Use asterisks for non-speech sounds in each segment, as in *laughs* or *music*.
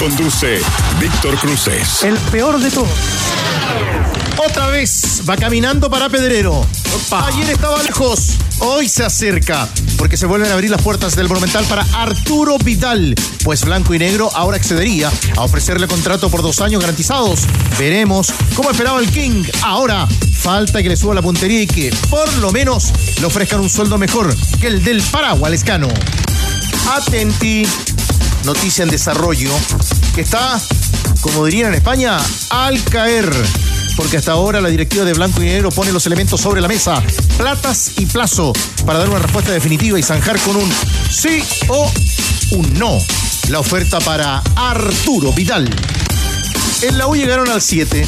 Conduce Víctor Cruces. El peor de todos. Otra vez va caminando para Pedrero. Ayer estaba lejos, hoy se acerca, porque se vuelven a abrir las puertas del Monumental para Arturo Vidal, pues Blanco y Negro ahora accedería a ofrecerle contrato por dos años garantizados. Veremos cómo esperaba el King. Ahora falta que le suba la puntería y que por lo menos le ofrezcan un sueldo mejor que el del Paraguay. Atenti, noticia en desarrollo, que está, como dirían en España, al caer. Porque hasta ahora la directiva de Blanco y Negro pone los elementos sobre la mesa, platas y plazo, para dar una respuesta definitiva y zanjar con un sí o un no la oferta para Arturo Vidal. En la U llegaron al 7.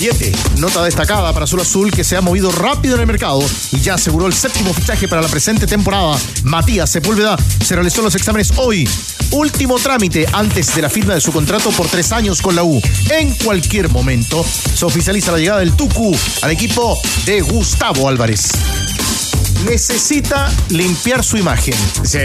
7. Nota destacada para Azul Azul que se ha movido rápido en el mercado y ya aseguró el séptimo fichaje para la presente temporada. Matías Sepúlveda se realizó los exámenes hoy. Último trámite antes de la firma de su contrato por tres años con la U. En cualquier momento se oficializa la llegada del Tucu al equipo de Gustavo Álvarez. Necesita limpiar su imagen. Sí.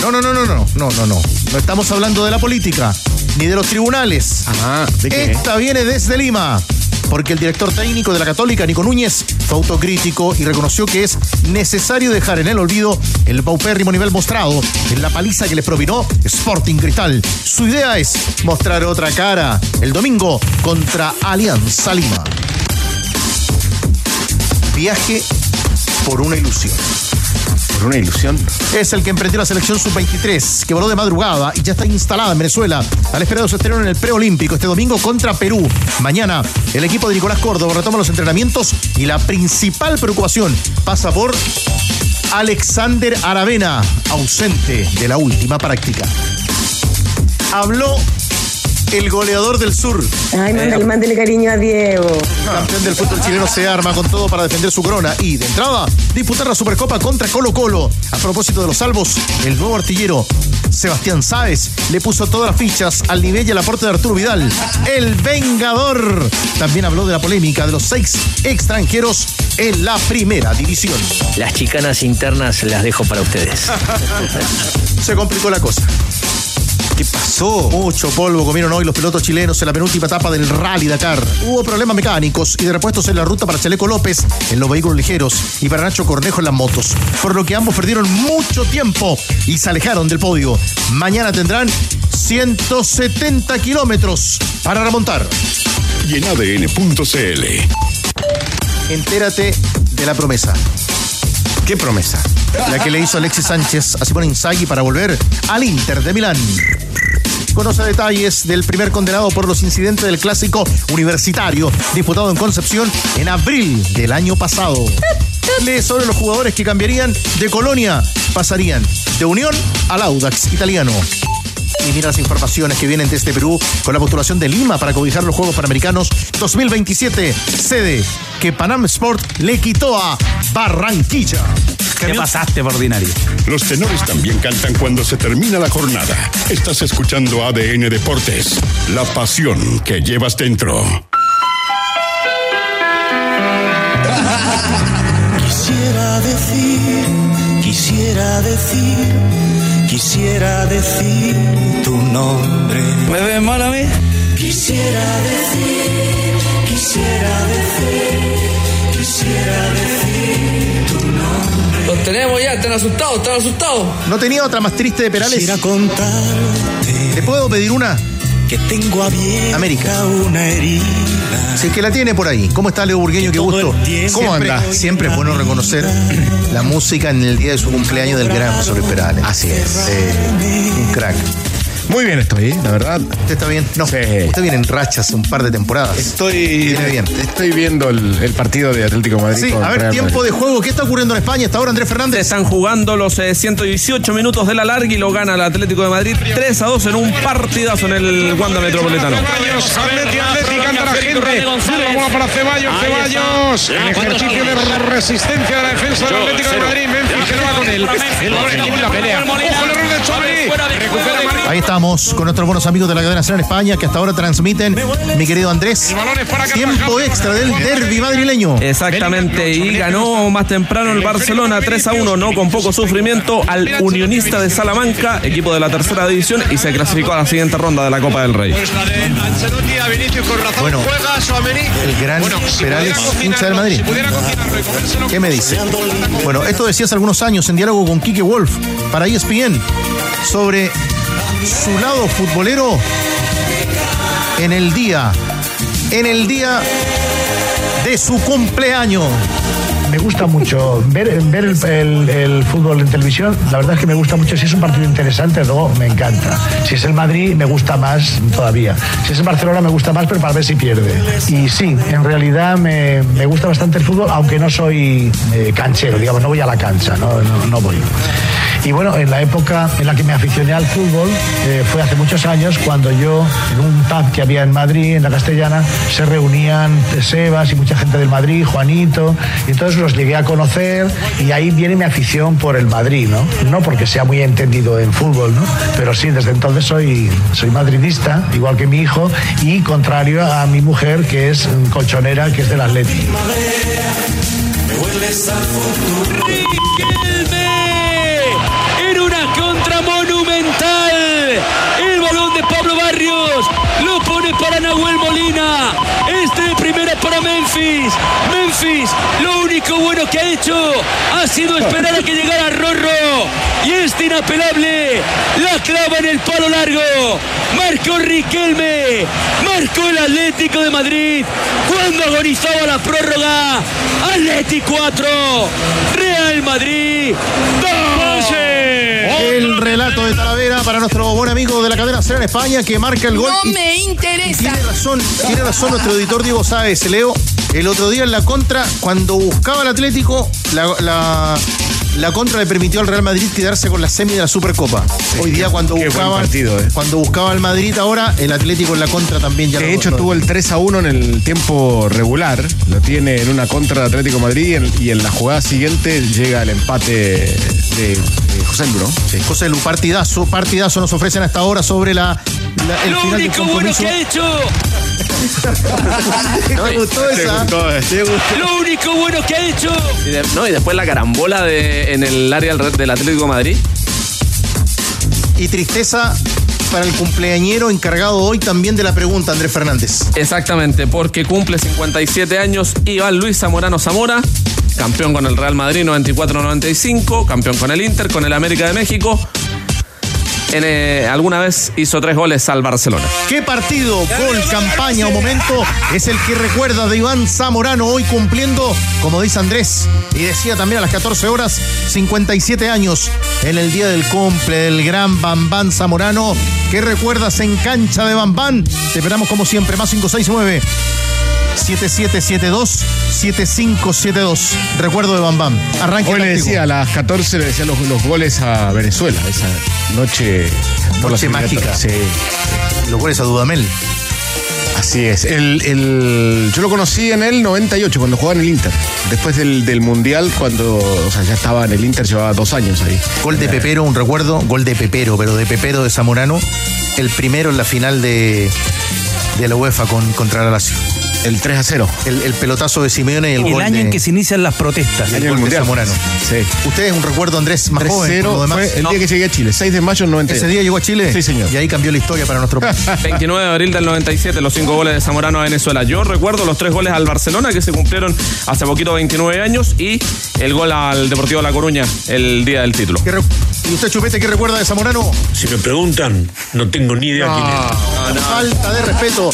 No, no, no, no, no, no, no, no. No estamos hablando de la política, ni de los tribunales. Ajá. ¿De qué? Esta viene desde Lima, porque el director técnico de la Católica, Nico Núñez, fue autocrítico y reconoció que es necesario dejar en el olvido el paupérrimo nivel mostrado en la paliza que le propinó Sporting Cristal. Su idea es mostrar otra cara el domingo contra Alianza Lima. Viaje por una ilusión. Por una ilusión. Es el que emprendió la selección sub-23, que voló de madrugada y ya está instalada en Venezuela, al espera de su estreno en el preolímpico este domingo contra Perú. Mañana, el equipo de Nicolás Córdoba retoma los entrenamientos y la principal preocupación pasa por Alexander Aravena, ausente de la última práctica. Habló el goleador del sur. Ay, mándale, mándale cariño a Diego. Campeón del fútbol chileno se arma con todo para defender su corona y, de entrada, disputar la Supercopa contra Colo Colo. A propósito de los salvos, el nuevo artillero Sebastián Sáez le puso todas las fichas al nivel y al aporte de Arturo Vidal. El Vengador también habló de la polémica de los seis extranjeros en la primera división. Las chicanas internas las dejo para ustedes. *laughs* Se complicó la cosa. ¿Qué pasó? Mucho polvo comieron hoy los pilotos chilenos en la penúltima etapa del Rally Dakar. Hubo problemas mecánicos y de repuestos en la ruta para Chaleco López en los vehículos ligeros y para Nacho Cornejo en las motos, por lo que ambos perdieron mucho tiempo y se alejaron del podio. Mañana tendrán 170 kilómetros para remontar. Y en ADN.cl. Entérate de la promesa. ¿Qué promesa? La que le hizo Alexis Sánchez a Simón Inzaghi para volver al Inter de Milán. Conoce detalles del primer condenado por los incidentes del clásico universitario disputado en Concepción en abril del año pasado. Lee sobre los jugadores que cambiarían de Colonia, pasarían de Unión al Audax italiano. Y mira las informaciones que vienen desde Perú con la postulación de Lima para cobijar los Juegos Panamericanos 2027, sede que Panam Sport le quitó a Barranquilla. ¿Qué pasaste por ordinario? Los tenores también cantan cuando se termina la jornada. Estás escuchando ADN Deportes, la pasión que llevas dentro. *laughs* Quisiera decir, quisiera decir, quisiera decir tu nombre. ¿Me ves mal a mí? Quisiera decir, quisiera decir, quisiera decir tu nombre. Los tenemos ya, están asustados, están asustados. ¿No tenía otra más triste de Perales? Quisiera contarte ¿Le puedo pedir una? que tengo abierta América. una herida. Si es que la tiene por ahí. ¿Cómo está Leo Burgueño? Qué gusto. ¿Cómo anda? Siempre es bueno reconocer la música en el día de su cumpleaños del gran José Luis Perales. Así es. Eh, un crack. Muy bien estoy, la verdad. ¿Usted está bien? No, Sí. usted viene en rachas un par de temporadas. Estoy, Viene bien. estoy viendo el, el partido de Atlético de Madrid. Sí, con a ver, Real tiempo Madrid. de juego. ¿Qué está ocurriendo en España? Hasta ahora Andrés Se Fernández. están jugando los eh, 118 minutos de la larga y lo gana el Atlético de Madrid 3 a 2 en un partidazo en el Wanda Metropolitano. Ceballos, Atleti, Atleti, canta la gente. La bola para Ceballos, Ceballos. El ejercicio de resistencia de la defensa del Atlético de Madrid. Memphis que no va con él. El la pelea. Ojo el error de. Recupera Madrid. Ahí con nuestros buenos amigos de la cadena nacional España que hasta ahora transmiten, mi querido Andrés, tiempo extra del derby madrileño. Exactamente, y ganó más temprano el Barcelona 3 a 1, no con poco sufrimiento, al Unionista de Salamanca, equipo de la tercera división, y se clasificó a la siguiente ronda de la Copa del Rey. Pues. Bueno, el gran Perales, hincha del Madrid. ¿Qué me dice? Bueno, esto decía hace algunos años en diálogo con Quique Wolf para ESPN sobre su lado futbolero en el día, en el día de su cumpleaños. Me gusta mucho ver, el, fútbol en televisión. La verdad es que me gusta mucho. Si es un partido interesante, luego me encanta. Si es el Madrid, me gusta más todavía. Si es el Barcelona, me gusta más, pero para ver si pierde. Y sí, en realidad me, me gusta bastante el fútbol, aunque no soy eh, canchero, digamos, no voy a la cancha, no, no, no voy. Y bueno, en la época en la que me aficioné al fútbol eh, fue hace muchos años cuando yo, en un pub que había en Madrid, en la Castellana, se reunían Sebas y mucha gente del Madrid, Juanito, y entonces los llegué a conocer y ahí viene mi afición por el Madrid, ¿no? No porque sea muy entendido en fútbol, ¿no? Pero sí, desde entonces soy, soy madridista, igual que mi hijo, y contrario a mi mujer, que es colchonera, que es del Atleti. en una contra monumental. El balón de Pablo Barrios lo pone para Nahuel Molina. Memphis. Memphis, lo único bueno que ha hecho ha sido esperar a que llegara Rorro. Y este inapelable la clava en el palo largo. Marcó Riquelme. Marcó el Atlético de Madrid. Cuando agonizaba la prórroga. Atlético 4. Real Madrid 2. El relato de Talavera para nuestro buen amigo de la cadena Cera en España que marca el gol. No Y me interesa. Tiene razón, tiene razón nuestro editor Diego Sáez, Leo. El otro día en la contra, cuando buscaba el Atlético, la, la- la contra le permitió al Real Madrid quedarse con la semi de la Supercopa. Hoy día cuando qué buen buscaba partido, eh. cuando buscaba el Madrid ahora, el Atlético en la contra también ya De lo- hecho, lo- tuvo el 3 a 1 en el tiempo regular. Lo tiene en una contra de Atlético Madrid y en, y en la jugada siguiente llega el empate de, de José Lu, ¿no? Sí, José Lu, partidazo, partidazo nos ofrecen hasta ahora sobre la, la- el Lo final del único bueno que ha hecho. *laughs* Me gustó esa. Lo único bueno que ha hecho. Y, de- no, y después la carambola de, en el área del, del Atlético de Madrid. Y tristeza para el cumpleañero encargado hoy también de la pregunta, Andrés Fernández. Exactamente, porque cumple 57 años Iván Luis Zamorano Zamora, campeón con el Real Madrid 94-95, campeón con el Inter, con el América de México. En, eh, alguna vez hizo tres goles al Barcelona. ¿Qué partido, gol, campaña o momento es el que recuerda de Iván Zamorano hoy cumpliendo, como dice Andrés, y decía también a las 14 horas, 57 años en el día del cumple del gran Bambán Zamorano? ¿Qué recuerdas en cancha de Bambán? Te esperamos como siempre, más 569. 7772-7572. Recuerdo de Bambán. Arranque Hoy le decía a las 14 le decía los, los goles a Venezuela, esa noche por Noche mágica. Sí. Los goles a Dudamel. Así es. El, el- yo lo conocí en el 98, cuando jugaba en el Inter. Después del, del Mundial, cuando o sea, ya estaba en el Inter, llevaba dos años ahí. Gol de Pepero, un recuerdo, gol de Pepero, pero de Pepero de Zamorano, el primero en la final de, de la UEFA con, contra la Lazio. El 3 a 0. El, el pelotazo de Simeone y el, El gol año de, en que se inician las protestas. el año del Mundial. Zamorano. Sí. Usted es un recuerdo, Andrés, más joven. lo 3-0 demás. fue el No. día que llegué a Chile, 6 de mayo del 92. Ese día llegó a Chile Sí, señor. y ahí cambió la historia para nuestro país. *laughs* 29 de abril del 97, los cinco goles de Zamorano a Venezuela. Yo recuerdo los tres goles al Barcelona que se cumplieron hace poquito 29 años y el gol al Deportivo La Coruña el día del título. ¿Qué re- ¿Y usted, Chupete, qué recuerda de Zamorano? Si me preguntan, no tengo ni idea quién es. Falta de respeto.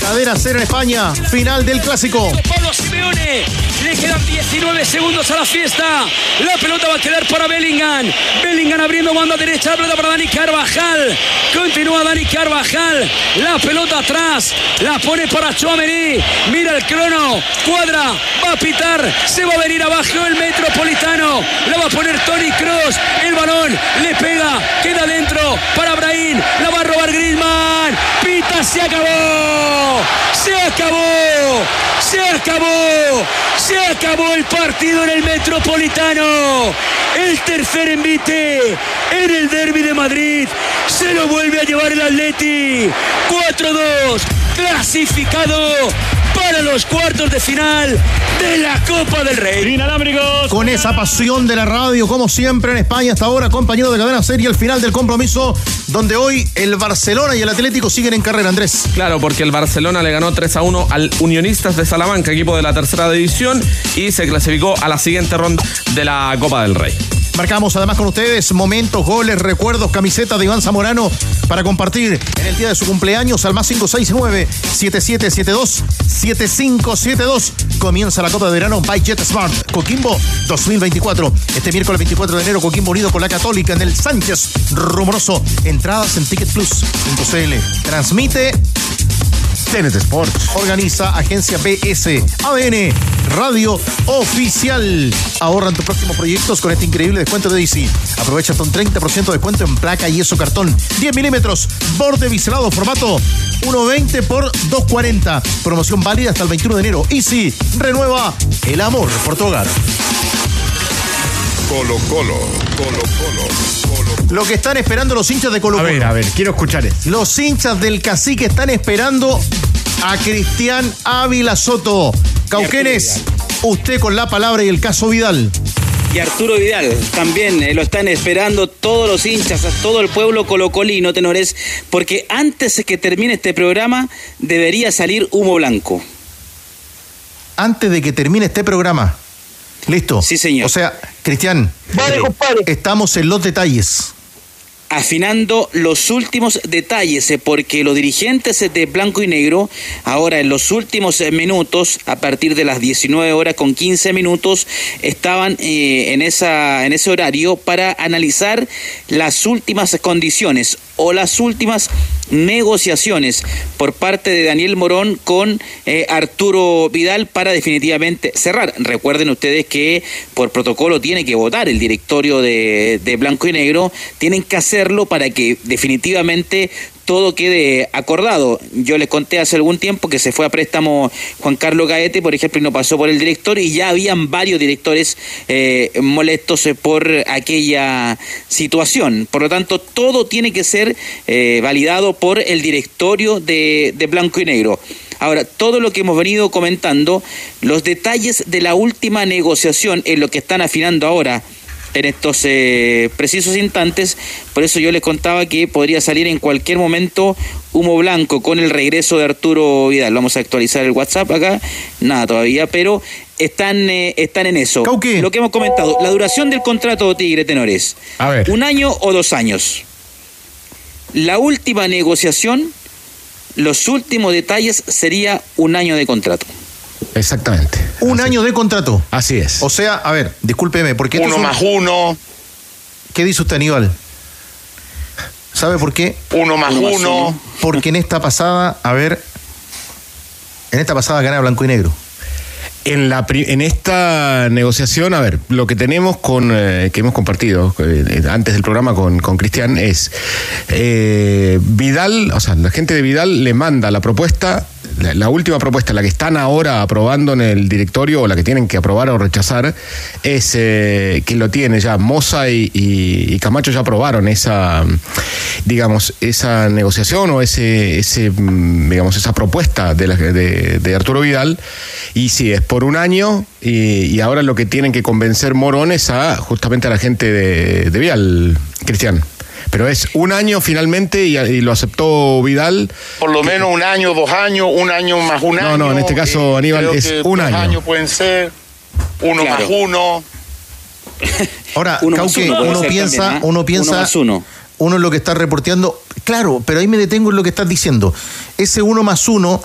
Cadena Cero en España, final del clásico. Pablo Simeone, le quedan 19 segundos a la fiesta. La pelota va a quedar para Bellingham. Bellingham abriendo banda derecha, la pelota para Dani Carvajal. Continúa Dani Carvajal. La pelota atrás, la pone para Chouameni. Mira el crono, cuadra, va a pitar, se va a venir abajo el Metropolitano. La va a poner Tony Cross. El balón le pega, queda dentro para Brahim. La va a robar Griezmann. Pita, se acabó. Se acabó. Se acabó. Se acabó el partido en el Metropolitano. El tercer envite en el derby de Madrid. Se lo vuelve a llevar el Atleti. 4-2. Clasificado para los cuartos de final de la Copa del Rey. Con esa pasión de la radio, como siempre en España hasta ahora, compañero de cadena serie, el final del compromiso, donde hoy el Barcelona y el Atlético siguen en carrera, Andrés. Claro, porque el Barcelona le ganó 3 a 1 al Unionistas de Salamanca, equipo de la tercera división, y se clasificó a la siguiente ronda de la Copa del Rey. Marcamos además con ustedes momentos, goles, recuerdos, camiseta de Iván Zamorano para compartir en el día de su cumpleaños al más 569 7772 7572. Comienza la Copa de Verano by JetSmart Coquimbo 2024. Este miércoles 24 de enero, Coquimbo unido con la Católica en el Sánchez Rumoroso. Entradas en ticketplus.cl. Transmite TNT Sports. Organiza Agencia BS. ADN. Radio Oficial. Ahorra en tus próximos proyectos con este increíble descuento de DC. Aprovecha hasta un 30% de descuento en placa y eso cartón. 10 milímetros. Borde biselado. Formato 1.20 por 2.40. Promoción válida hasta el 21 de enero. Easy. Renueva el amor por tu hogar. Colo Colo, Colo Colo, Lo que están esperando los hinchas de Colo A Colo. ver, a ver, quiero escuchar esto. Los hinchas del cacique están esperando a Cristian Ávila Soto. Cauquenes, usted con la palabra y el caso Vidal. Y Arturo Vidal también eh, lo están esperando todos los hinchas, a todo el pueblo colocolino, tenores, porque antes de que termine este programa debería salir humo blanco. Antes de que termine este programa. ¿Listo? Sí, señor. O sea, Cristian, estamos en los detalles. Afinando los últimos detalles, eh, porque los dirigentes eh, de Blanco y Negro, ahora en los últimos eh, minutos, a partir de las 19 horas con 15 minutos, estaban en, esa, en ese horario para analizar las últimas condiciones o las últimas negociaciones por parte de Daniel Morón con Arturo Vidal para definitivamente cerrar. Recuerden ustedes que por protocolo tiene que votar el directorio de, de Blanco y Negro, tienen que para que definitivamente todo quede acordado. Yo les conté hace algún tiempo que se fue a préstamo Juan Carlos Gaete, por ejemplo, y no pasó por el director, y ya habían varios directores eh, molestos por aquella situación. Por lo tanto, todo tiene que ser eh, validado por el directorio de, de Blanco y Negro. Ahora, todo lo que hemos venido comentando, los detalles de la última negociación en lo que están afinando ahora en estos eh, precisos instantes. Por eso yo les contaba que podría salir en cualquier momento humo blanco con el regreso de Arturo Vidal. Vamos a actualizar el WhatsApp acá. Nada todavía, pero están, eh, están en eso. Lo que hemos comentado, la duración del contrato de Tigre Tenores. A ver. ¿Un año o dos años? La última negociación, los últimos detalles sería un año de contrato. Exactamente. Un año de contrato. Así es. O sea, a ver, discúlpeme, porque Uno un- más uno. ¿Qué dice usted, Aníbal? ¿Sabe por qué? Uno más Uno. Porque en esta pasada, a ver, en esta pasada gana blanco y negro. En, la, pri- en esta negociación, a ver, lo que tenemos con eh, que hemos compartido eh, antes del programa con, con Cristian es eh, Vidal, o sea, la gente de Vidal le manda la propuesta, la, la última propuesta, la que están ahora aprobando en el directorio o la que tienen que aprobar o rechazar, es eh, que lo tiene ya Moza y, Camacho ya aprobaron esa, digamos, esa negociación o ese, ese mm, digamos, esa propuesta de, la- de, Arturo Vidal. Y sí, es por un año y, y ahora lo que tienen que convencer Morón es a justamente a la gente de, de Vidal, Cristian. Pero es un año finalmente y, y lo aceptó Vidal. Por lo menos un año, dos años, un año más un No, año. no, en este caso, Eh, Aníbal, creo es que un dos año. años pueden ser. Uno Claro. más uno. *laughs* Ahora, Uno Cauque, uno puede uno piensa, también, uno piensa, Uno más uno. uno es lo que está reporteando. Claro, pero ahí me detengo en lo que estás diciendo. Ese uno más uno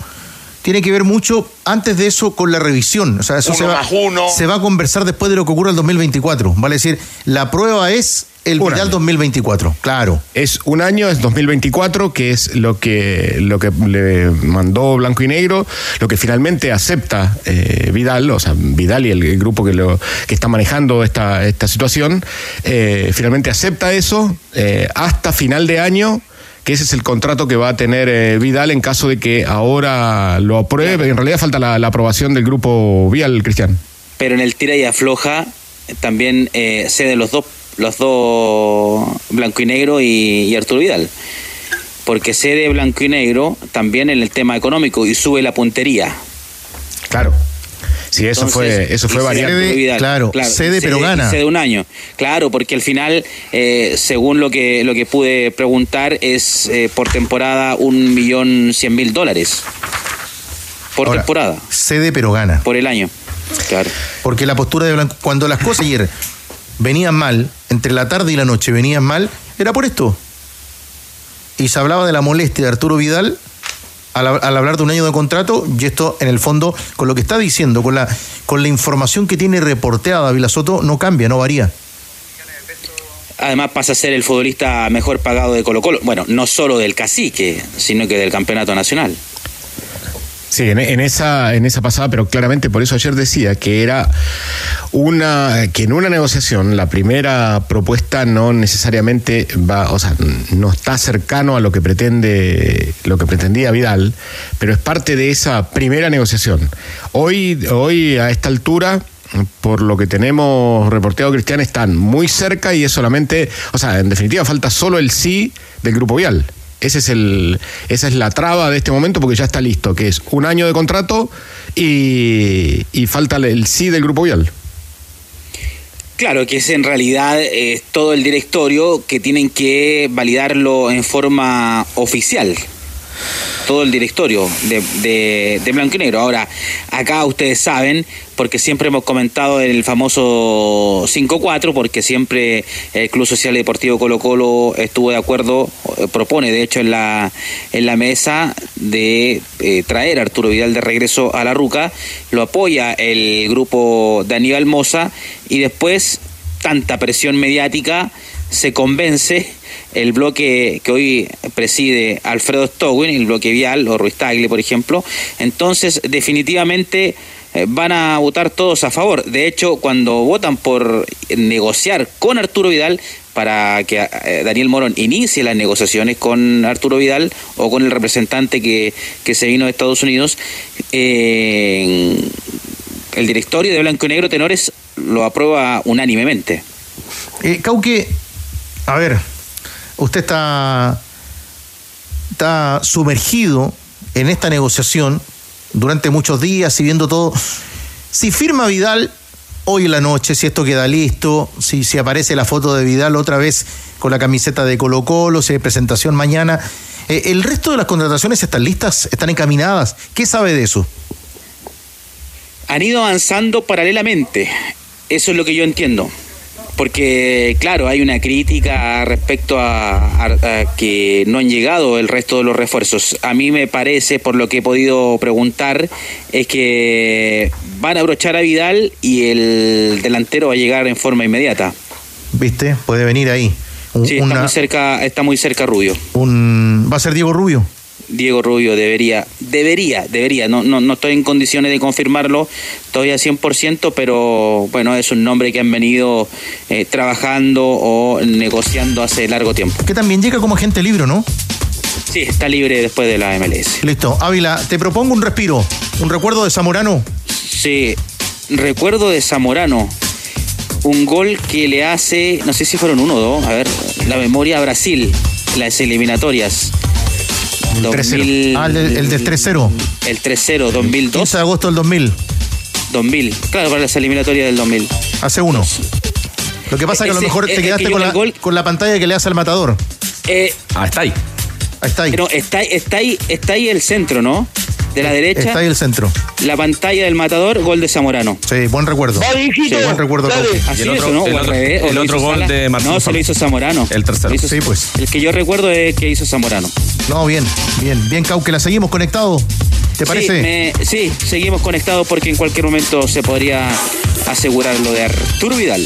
tiene que ver mucho antes de eso con la revisión. O sea, eso Uno se va, más uno. se va a conversar después de lo que ocurra el 2024. Vale decir, la prueba es el año. 2024. Claro. Es un año, es 2024, que es lo que, lo que le mandó Blanco y Negro, lo que finalmente acepta eh, Vidal, o sea, Vidal y el, el grupo que, lo, que está manejando esta, esta situación, eh, finalmente acepta eso eh, hasta final de año que ese es el contrato que va a tener eh, Vidal en caso de que ahora lo apruebe. En realidad falta la, la aprobación del grupo Vial, Cristian. Pero en el tira y afloja también eh, cede los dos, los dos Blanco y Negro y, y Arturo Vidal. Porque cede Blanco y Negro también en el tema económico y sube la puntería. Claro. Sí, eso fue, eso fue. Arturo Vidal, claro, cede, pero gana. Cede un año. Claro, porque al final, eh, según lo que, lo que pude preguntar, es eh, por temporada un millón cien mil dólares. Por Ahora, temporada, Cede, pero gana. por el año. Claro. Porque la postura de Blanco, cuando las cosas ayer venían mal, entre la tarde y la noche venían mal, era por esto. Y se hablaba de la molestia de Arturo Vidal al, hablar de un año de contrato, y esto en el fondo, con lo que está diciendo, con la, con la información que tiene reporteada Vila Soto, no cambia, no varía. Además pasa a ser el futbolista mejor pagado de Colo Colo. Bueno, no solo del cacique, sino que del campeonato nacional. Sí, en, esa, en esa pasada, pero claramente por eso ayer decía que era una, que en una negociación la primera propuesta no necesariamente va, o sea, no está cercano a lo que pretende, lo que pretendía Vidal, pero es parte de esa primera negociación. Hoy, hoy a esta altura por lo que tenemos reporteado Cristian, están muy cerca y es solamente, o sea, en definitiva falta solo el sí del Grupo Vial. Ese es el, esa es la traba de este momento porque ya está listo, que es un año de contrato y, falta el sí del Grupo Vial. Claro, que es en realidad eh, todo el directorio que tienen que validarlo en forma oficial. Todo el directorio de, de, de Blanco y Negro. Ahora, acá ustedes saben, porque siempre hemos comentado el famoso 5-4, porque siempre el Club Social Deportivo Colo Colo estuvo de acuerdo, eh, propone de hecho en la, en la mesa de eh, traer a Arturo Vidal de regreso a la Ruca, lo apoya el grupo de Aníbal Moza y después tanta presión mediática se convence el bloque que hoy preside Alfredo Stowin, el bloque Vial o Ruiz Tagle, por ejemplo. Entonces, definitivamente eh, van a votar todos a favor. De hecho, cuando votan por negociar con Arturo Vidal para que eh, Daniel Morón inicie las negociaciones con Arturo Vidal o con el representante que, que se vino de Estados Unidos, eh, el directorio de Blanco y Negro Tenores lo aprueba unánimemente. Eh, Cauque, a ver, usted está, está sumergido en esta negociación durante muchos días y viendo todo. Si firma Vidal hoy en la noche, si esto queda listo, si, si aparece la foto de Vidal otra vez con la camiseta de Colo Colo, si hay presentación mañana, eh, ¿el resto de las contrataciones están listas? ¿Están encaminadas? ¿Qué sabe de eso? Han ido avanzando paralelamente. Eso es lo que yo entiendo. Porque, claro, hay una crítica respecto a, a- a que no han llegado el resto de los refuerzos. A mí me parece, por lo que he podido preguntar, es que van a abrochar a Vidal y el delantero va a llegar en forma inmediata. ¿Viste? Puede venir ahí. Un- Sí, está una- muy cerca, está muy cerca Rubio. un- ¿Va a ser Diego Rubio? Diego Rubio debería, debería, debería, no, no, no estoy en condiciones de confirmarlo todavía 100%, pero bueno, es un nombre que han venido eh, trabajando o negociando hace largo tiempo. Que también llega como agente libre, ¿no? Sí, está libre después de la MLS. Listo. Ávila, te propongo un respiro. Un recuerdo de Zamorano. Sí, recuerdo de Zamorano, un gol que le hace, no sé si fueron uno o dos, a ver, la memoria a Brasil, las eliminatorias. El 3-0. Ah, el, del- el del 3-0. El 3-0, 2002. 15 de agosto del 2000. 2000, claro, para las eliminatorias del 2000. Hace uno. Lo que pasa es que a lo Ese- mejor es te que quedaste yo con la, gol- con la pantalla que le hace al matador. Eh, Ah, está ahí. Ahí está ahí. pero está, está ahí, está ahí el centro, ¿no? De la derecha, Está ahí el centro. la pantalla del matador, gol de Zamorano. Sí, buen recuerdo. Sí, buen recuerdo. Así el otro- ¿o ¿no? el otro- revés, el gol Sala. de Martín No, se lo hizo Zamorano. El tercero. Hizo- Sí, pues. El que yo recuerdo es que hizo Zamorano. No, bien, bien, bien, Cauque, la seguimos conectado. ¿Te parece? Sí, me- sí, seguimos conectados porque en cualquier momento se podría asegurar lo de Arturo Vidal.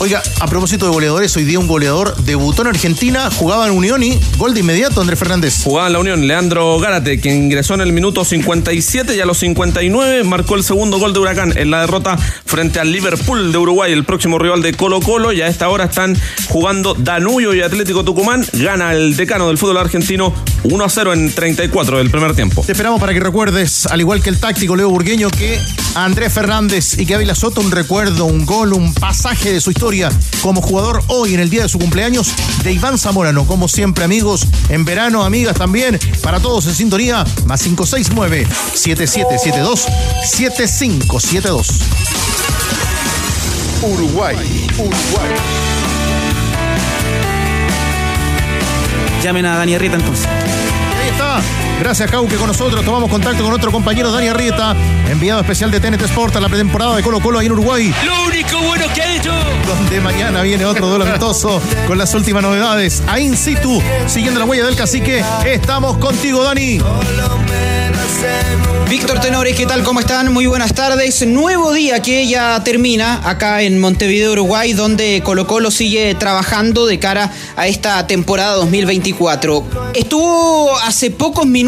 Oiga, a propósito de goleadores, hoy día un goleador debutó en Argentina, jugaba en Unión y gol de inmediato, Andrés Fernández. Jugaba en la Unión, Leandro Gárate, quien ingresó en el minuto 57 y a los 59 marcó el segundo gol de Huracán en la derrota frente al Liverpool de Uruguay, el próximo rival de Colo Colo. Y a esta hora están jugando Danubio y Atlético Tucumán. Gana el decano del fútbol argentino 1 a 0 en 34 del primer tiempo. Te esperamos para que recuerdes, al igual que el táctico Leo Burgueño, que Andrés Fernández y que Ávila Soto un recuerdo, un gol, un pasaje de su historia como jugador hoy en el día de su cumpleaños de Iván Zamorano. Como siempre, amigos, en verano, amigas también, para todos en sintonía, más 569 7772 7572. Uruguay, Uruguay. Llamen a Dani Arrieta entonces. Ahí está. Gracias, Cauque, con nosotros. Tomamos contacto con nuestro compañero Dani Arrieta, enviado especial de TNT Sport a la pretemporada de Colo Colo ahí en Uruguay. Lo único bueno que ha hecho. Donde mañana viene otro duelo amistoso con las últimas novedades. Ahí in situ, siguiendo la huella del cacique. Estamos contigo, Dani. Víctor Tenores, ¿qué tal? ¿Cómo están? Muy buenas tardes. Nuevo día que ya termina acá en Montevideo, Uruguay, donde Colo Colo sigue trabajando de cara a esta temporada 2024. Estuvo hace pocos minutos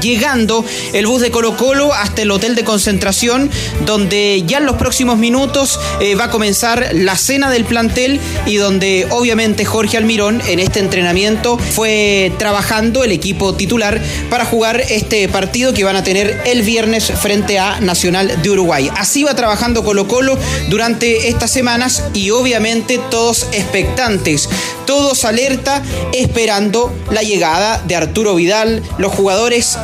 llegando el bus de Colo Colo hasta el hotel de concentración, donde ya en los próximos minutos eh, va a comenzar la cena del plantel y donde obviamente Jorge Almirón en este entrenamiento fue trabajando el equipo titular para jugar este partido que van a tener el viernes frente a Nacional de Uruguay. Así va trabajando Colo Colo durante estas semanas y obviamente todos expectantes, todos alerta esperando la llegada de Arturo Vidal. Los jugadores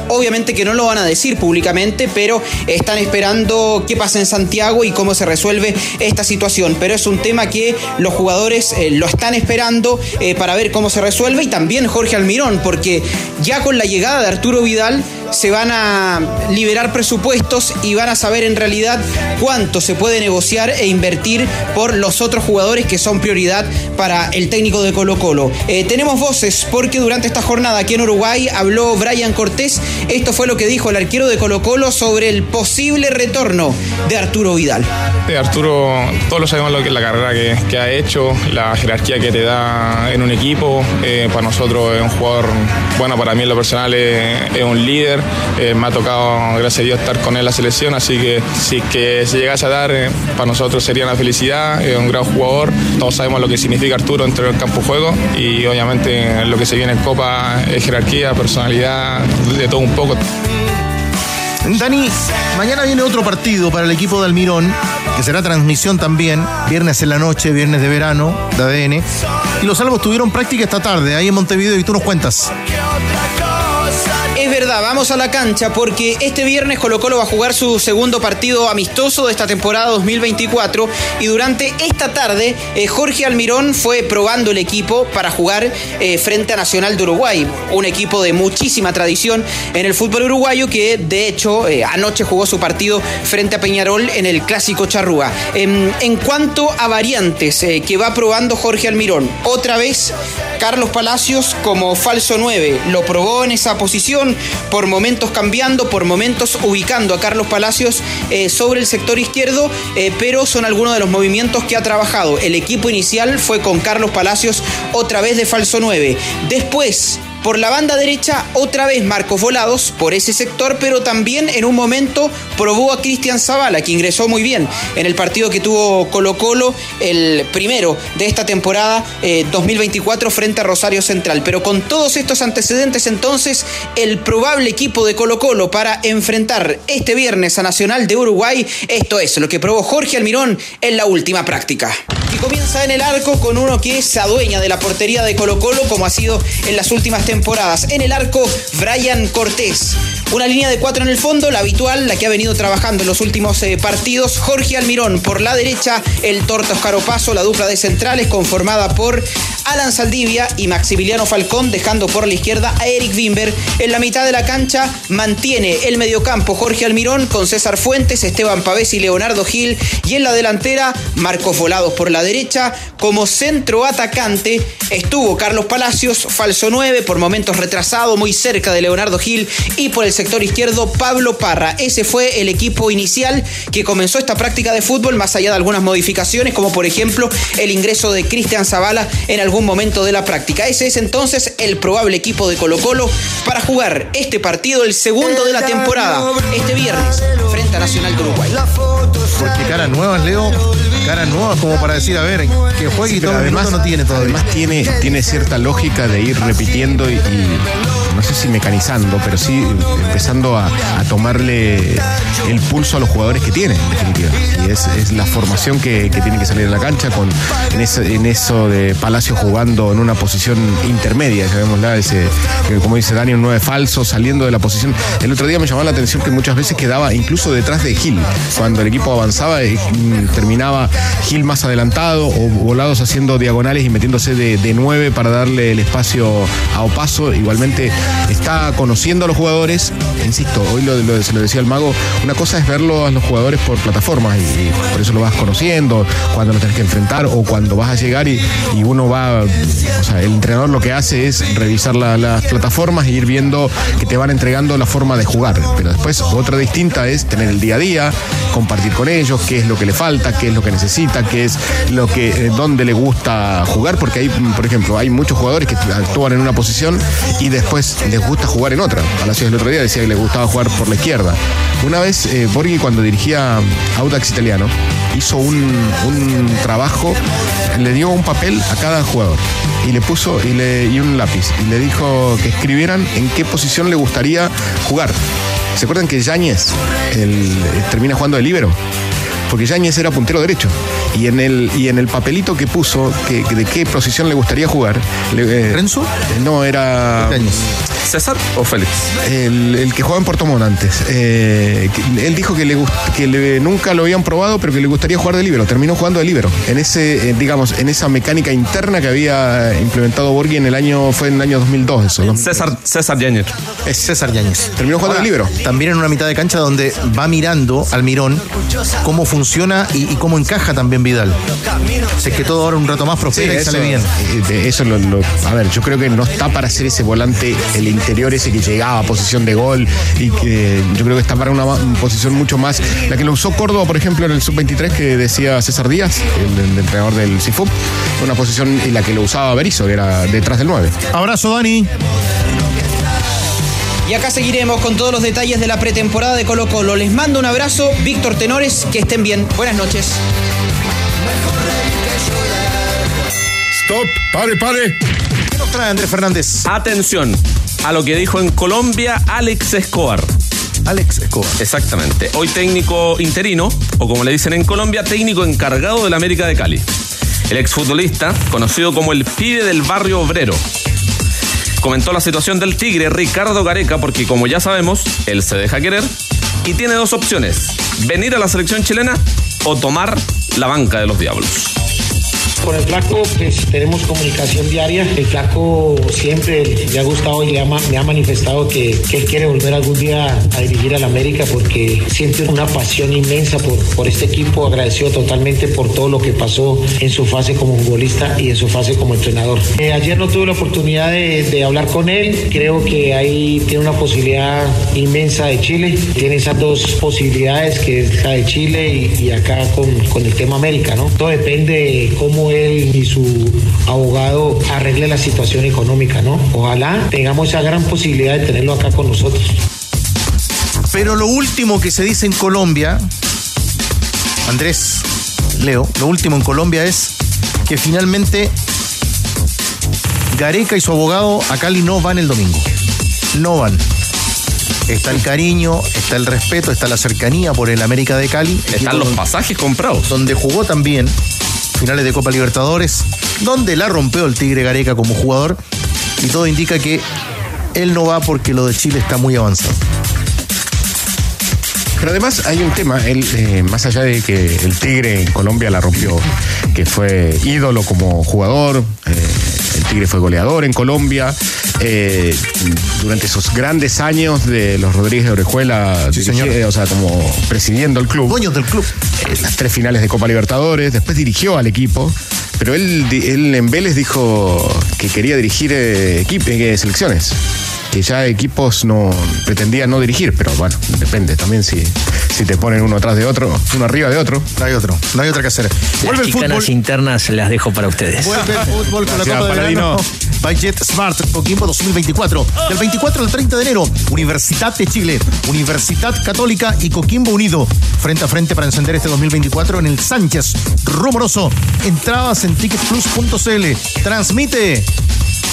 obviamente que no lo van a decir públicamente, pero están esperando qué pasa en Santiago y cómo se resuelve esta situación. Pero es un tema que los jugadores eh, lo están esperando eh, para ver cómo se resuelve y también Jorge Almirón, porque ya con la llegada de Arturo Vidal se van a liberar presupuestos y van a saber en realidad cuánto se puede negociar e invertir por los otros jugadores que son prioridad para el técnico de Colo Colo. Eh, tenemos voces porque durante esta jornada aquí en Uruguay habló Brian Cortés. Esto fue lo que dijo el arquero de Colo Colo sobre el posible retorno de Arturo Vidal. De Arturo, todos lo sabemos lo que la carrera que, ha hecho, la jerarquía que te da en un equipo. Eh, para nosotros es un jugador, bueno, para mí en lo personal es un líder. Eh, me ha tocado, gracias a Dios, estar con él en la selección, así que si que se llegase a dar, eh, para nosotros sería una felicidad. Es un gran jugador. Todos sabemos lo que significa Arturo entre el campo juego y obviamente lo que se viene en Copa es jerarquía, personalidad, de todo un poco. Dani, mañana viene otro partido para el equipo de Almirón, que será transmisión también, viernes en la noche, viernes de verano, de ADN. Y los salvos tuvieron práctica esta tarde, ahí en Montevideo, y tú nos cuentas. Es verdad, vamos a la cancha porque este viernes Colo Colo va a jugar su segundo partido amistoso de esta temporada 2024 y durante esta tarde eh, Jorge Almirón fue probando el equipo para jugar eh, frente a Nacional de Uruguay, un equipo de muchísima tradición en el fútbol uruguayo que de hecho eh, anoche jugó su partido frente a Peñarol en el clásico Charrúa. En, en cuanto a variantes que va probando Jorge Almirón, otra vez Carlos Palacios como falso 9, lo probó en esa posición, por momentos cambiando, por momentos ubicando a Carlos Palacios eh, sobre el sector izquierdo, eh, pero son algunos de los movimientos que ha trabajado. El equipo inicial fue con Carlos Palacios otra vez de falso 9. Después, por la banda derecha, otra vez Marcos Volados por ese sector, pero también en un momento probó a Cristian Zavala, que ingresó muy bien en el partido que tuvo Colo Colo, el primero de esta temporada eh, 2024 frente a Rosario Central. Pero con todos estos antecedentes, entonces, el probable equipo de Colo Colo para enfrentar este viernes a Nacional de Uruguay, esto es lo que probó Jorge Almirón en la última práctica. Y comienza en el arco con uno que se adueña de la portería de Colo Colo, como ha sido en las últimas En el arco, Brian Cortés. Una línea de cuatro en el fondo, la habitual, la que ha venido trabajando en los últimos eh, partidos. Jorge Almirón por la derecha, el Torta Oscar Opaso, la dupla de centrales conformada por Alan Saldivia y Maximiliano Falcón, dejando por la izquierda a Eric Wimber. En la mitad de la cancha mantiene el mediocampo Jorge Almirón con César Fuentes, Esteban Pavés y Leonardo Gil. Y en la delantera, Marcos Volados por la derecha. Como centro atacante estuvo Carlos Palacios, falso 9, por momentos retrasado, muy cerca de Leonardo Gil. Y por el sector izquierdo Pablo Parra. Ese fue el equipo inicial que comenzó esta práctica de fútbol, más allá de algunas modificaciones, como por ejemplo el ingreso de Cristian Zavala en algún momento de la práctica. Ese es entonces el probable equipo de Colo Colo para jugar este partido, el segundo de la temporada, este viernes, frente a Nacional de Uruguay. Porque caras nuevas, Leo, caras nuevas como para decir, a ver, que juegue y todo además, no tiene todavía. además tiene, tiene cierta lógica de ir repitiendo y, y no sé si mecanizando, pero sí empezando a, tomarle el pulso a los jugadores que tiene, en definitiva. Y es, la formación que, que tiene que salir a la cancha con en, en eso de Palacio jugando en una posición intermedia, llamémosla, ese, que como dice Dani, un 9 falso, saliendo de la posición. El otro día me llamó la atención que muchas veces quedaba incluso detrás de Gil. Cuando el equipo avanzaba, eh, terminaba Gil más adelantado o volados haciendo diagonales y metiéndose de, de 9 para darle el espacio a Opaso. Igualmente está conociendo a los jugadores. Insisto, hoy lo, lo- se lo decía el mago, una cosa es verlo a los jugadores por plataformas y, por eso lo vas conociendo, cuando lo tenés que enfrentar o cuando vas a llegar y, uno va, o sea, el entrenador lo que hace es revisar la- las plataformas e ir viendo que te van entregando la forma de jugar. Pero después otra distinta es tener el día a día, compartir con ellos, qué es lo que le falta, qué es lo que necesita, qué es lo que, eh, dónde le gusta jugar, porque hay, por ejemplo, hay muchos jugadores que actúan en una posición y después les gusta jugar en otra. Palacios el otro día decía que le gustaba jugar por la izquierda. Una vez eh, Borghi cuando dirigía Audax Italiano hizo un, un trabajo, le dio un papel a cada jugador y le puso y, le, y un lápiz y le dijo que escribieran en qué posición le gustaría jugar. ¿Se acuerdan que Yáñez termina jugando de líbero? Porque Yáñez era puntero derecho. Y en el, y en el papelito que puso, que, que de qué posición le gustaría jugar. Le, ¿Renzo? No, era. ¿César o Félix? El, el que jugaba en Portomón antes. Eh, que- él dijo que, le, que le- nunca lo habían probado, pero que le gustaría jugar de libero. Terminó jugando de libero. En ese, eh, digamos, en esa mecánica interna que había implementado Borghi en el año, fue en el año 2002 eso. ¿no? César, César Yáñez. Es César Yáñez. Terminó jugando Ahora, de libero. También en una mitad de cancha donde va mirando al mirón cómo funciona y, y cómo encaja también Vidal. Sé que todo ahora un rato más prospera y eso, sale bien. eh, eso lo, lo- a ver, yo creo que no está para ser ese volante, el interior ese que llegaba a posición de gol y que yo creo que está para una posición mucho más, la que lo usó Córdoba, por ejemplo, en el sub-23 que decía César Díaz, el, el entrenador del CIFUP, una posición y la que lo usaba Berizzo, que era detrás del 9. Abrazo, Dani. Y acá seguiremos con todos los detalles de la pretemporada de Colo Colo. Les mando un abrazo, Víctor Tenores, que estén bien. Buenas noches. Stop, pare, pare. ¿Qué nos trae Andrés Fernández? Atención a lo que dijo en Colombia Alex Escobar. Alex Escobar. Exactamente. Hoy técnico interino, o como le dicen en Colombia, técnico encargado del América de Cali. El exfutbolista, conocido como el pibe del barrio obrero, comentó la situación del Tigre Ricardo Gareca porque como ya sabemos, él se deja querer y tiene dos opciones, venir a la selección chilena o tomar la banca de los Diablos. Con el flaco pues tenemos comunicación diaria. El flaco siempre le ha gustado y le ha me ha manifestado que, él quiere volver algún día a dirigir al América porque siente una pasión inmensa por, este equipo. Agradecido totalmente por todo lo que pasó en su fase como futbolista y en su fase como entrenador. Eh, ayer no tuve la oportunidad de, hablar con él. Creo que ahí tiene una posibilidad inmensa de Chile. Tiene esas dos posibilidades que es la de Chile y, y acá con, con el tema América, ¿no? Todo depende de cómo él y su abogado arregle la situación económica, ¿no? Ojalá tengamos esa gran posibilidad de tenerlo acá con nosotros. Pero lo último que se dice en Colombia, Andrés, Leo, lo último en Colombia es que finalmente Gareca y su abogado a Cali no van el domingo. No van. Está el cariño, está el respeto, está la cercanía por el América de Cali. Están los pasajes comprados. Donde jugó también finales de Copa Libertadores, donde la rompió el Tigre Gareca como jugador. Y todo indica que él no va porque lo de Chile está muy avanzado. Pero además hay un tema, él, eh, más allá de que el Tigre en Colombia la rompió, que fue ídolo como jugador, eh, el Tigre fue goleador en Colombia, eh, durante esos grandes años de los Rodríguez de Orejuela, o sea, como presidiendo el club. Dueños del club. las tres finales de Copa Libertadores, después dirigió al equipo, pero él, en Vélez dijo que quería dirigir eh, eh, selecciones. Que ya equipos no pretendían no dirigir, pero bueno, depende también si, si te ponen uno atrás de otro, uno arriba de otro. No hay otro, no hay otra que hacer. Las chicanas internas las dejo para ustedes. Vuelve el fútbol con la Copa de Paladino. Verano by Jet Smart Coquimbo 2024. Del 24 al 30 de enero, Universidad de Chile, Universidad Católica y Coquimbo Unido. Frente a frente para encender este 2024 en el Sánchez Rumoroso. Entradas en ticketplus.cl. Transmite.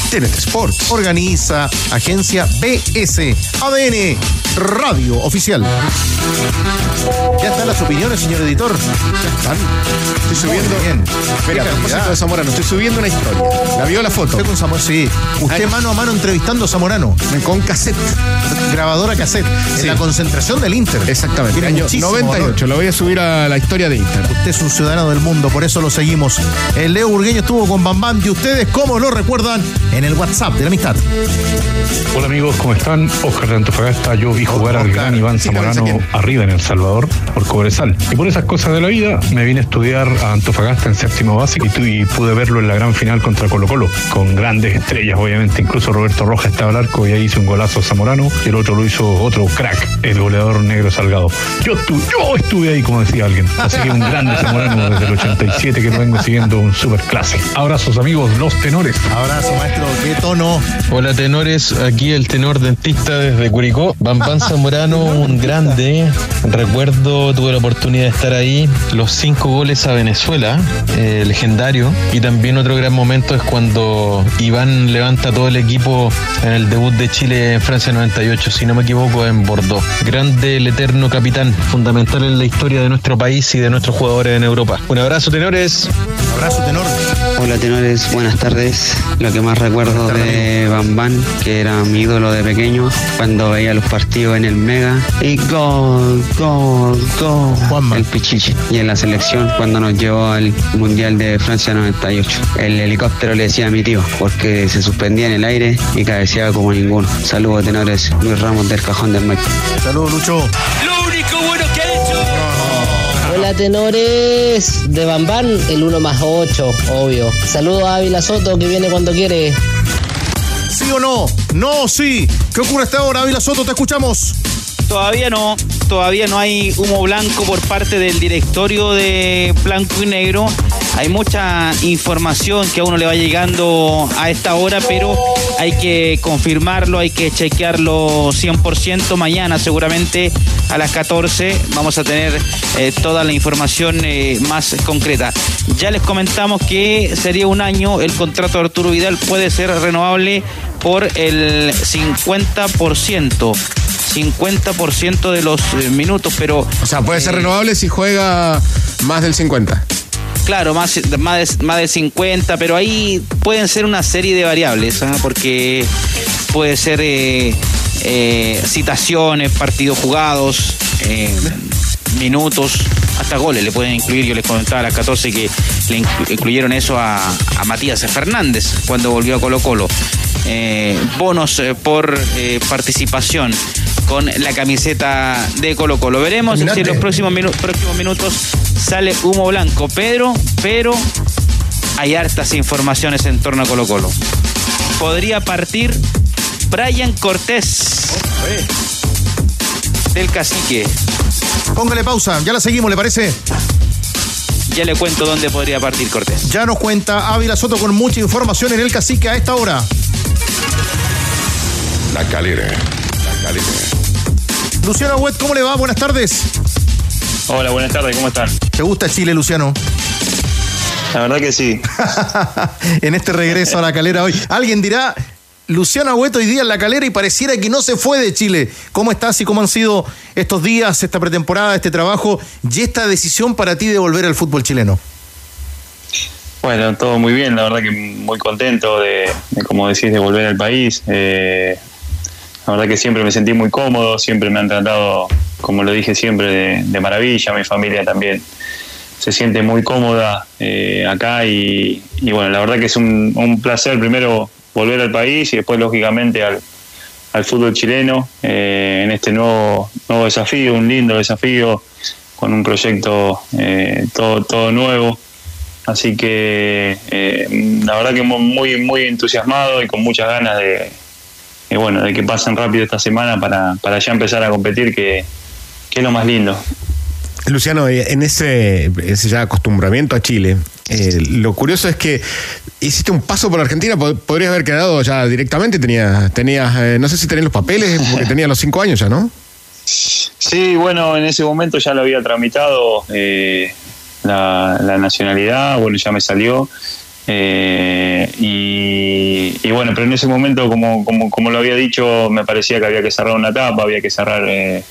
TNT Sports. Organiza Agencia BS. ADN Radio Oficial. Ya están las opiniones, señor editor. Ya están. Estoy subiendo. Muy bien. Espera, propósito de Zamorano, estoy subiendo una historia. ¿La vio la foto? Usted con Zamorano, sí. Usted Ay. mano a mano entrevistando a Zamorano. Con cassette. Grabadora cassette. Sí. En la concentración del Inter. Exactamente. Tiene Año muchísimo 98. valor. Lo voy a subir a la historia de Instagram. Usted es un ciudadano del mundo, por eso lo seguimos. El Leo Burgueño estuvo con Bambam y ustedes, ¿cómo lo recuerdan? En el WhatsApp de la amistad. Hola amigos, ¿cómo están? Oscar de Antofagasta, yo vi jugar al gran Iván Zamorano arriba en El Salvador por Cobresal. Y por esas cosas de la vida me vine a estudiar a Antofagasta en séptimo básico y, pude verlo en la gran final contra Colo Colo, con grandes estrellas obviamente, incluso Roberto Rojas estaba al arco y ahí hizo un golazo Zamorano y el otro lo hizo otro crack, el goleador negro Salgado. Yo estuve ahí, como decía alguien, así que un grande Zamorano desde el 87 que lo vengo siguiendo, un super clase. Abrazos amigos, los tenores. Abrazo, maestro. ¿Qué tono? Hola tenores, aquí el tenor dentista desde Curicó. Bambán Zamorano, *laughs* un grande. Recuerdo, tuve la oportunidad de estar ahí, los cinco goles a Venezuela, eh, legendario. Y también otro gran momento es cuando Iván levanta todo el equipo en el debut de Chile en Francia 98, si no me equivoco, en Bordeaux. Grande el eterno capitán, fundamental en la historia de nuestro país y de nuestros jugadores en Europa. Un abrazo, tenores. Abrazo, tenor. Hola tenores, buenas tardes. Lo que más recuerdo de Bambán, que era mi ídolo de pequeño, cuando veía los partidos en el Mega. Y gol, gol, gol. El Pichichi. Y en la selección, cuando nos llevó al Mundial de Francia 98. El helicóptero le decía a mi tío, porque se suspendía en el aire y cabeceaba como ninguno. Saludos tenores, Luis Ramos del Cajón del Maipo. Saludos, Lucho. Hola tenores de Bambán, el 1 más 8, obvio. Saludos a Ávila Soto que viene cuando quiere. ¿Sí o no? No, o sí. ¿Qué ocurre hasta ahora, Ávila Soto? Te escuchamos. Todavía no, todavía no hay humo blanco por parte del directorio de Blanco y Negro. Hay mucha información que a uno le va llegando a esta hora, pero hay que confirmarlo, hay que chequearlo 100%. Mañana seguramente a las 14 vamos a tener eh, toda la información eh, más concreta. Ya les comentamos que sería un año, el contrato de Arturo Vidal puede ser renovable por el 50%. 50% de los eh, minutos, pero... O sea, puede ser renovable si juega más del 50. Claro, más, más, de, más de 50, pero ahí pueden ser una serie de variables, ¿ah? porque puede ser eh, eh, citaciones, partidos jugados, eh, minutos, hasta goles le pueden incluir. Yo les comentaba a las 14 que le inclu- incluyeron eso a, Matías Fernández cuando volvió a Colo Colo. Bonos por participación con la camiseta de Colo Colo. Veremos si en los próximos, minu- próximos minutos sale humo blanco, pero, pero hay hartas informaciones en torno a Colo Colo. Podría partir Brian Cortés del cacique. Póngale pausa, ya la seguimos, ¿le parece? Ya le cuento dónde podría partir Cortés. Ya nos cuenta Ávila Soto con mucha información en el cacique a esta hora. La calera. La calera. Luciano Huet, ¿cómo le va? Buenas tardes. Hola, buenas tardes, ¿cómo están? ¿Te gusta Chile, Luciano? La verdad que sí. *laughs* en este regreso a la calera hoy. Alguien dirá, Luciano Agüeto hoy día en la calera y pareciera que no se fue de Chile. ¿Cómo estás y cómo han sido estos días, esta pretemporada, este trabajo y esta decisión para ti de volver al fútbol chileno? Bueno, todo muy bien, la verdad que muy contento de, de, como decís, de volver al país. Eh, la verdad que siempre me sentí muy cómodo, siempre me han tratado, como lo dije siempre, de, maravilla. Mi familia también se siente muy cómoda eh, acá y, bueno, la verdad que es un, placer primero volver al país y después, lógicamente, al, al fútbol chileno eh, en este nuevo, nuevo desafío, un lindo desafío con un proyecto eh, todo, todo nuevo. Así que eh, la verdad que muy, muy entusiasmado y con muchas ganas de, eh, bueno, de que pasen rápido esta semana para, para ya empezar a competir, que, que es lo más lindo. Luciano, eh, en ese, ese ya acostumbramiento a Chile, eh, lo curioso es que hiciste un paso por Argentina, pod- podrías haber quedado ya directamente, tenías, tenías eh, no sé si tenías los papeles, *laughs* porque tenías los cinco años ya, ¿no? Sí, bueno, en ese momento ya lo había tramitado eh, la, la nacionalidad, bueno, ya me salió. Eh, y, bueno, pero en ese momento, como, como, como lo había dicho, me parecía que había que cerrar una etapa, había que cerrar eh,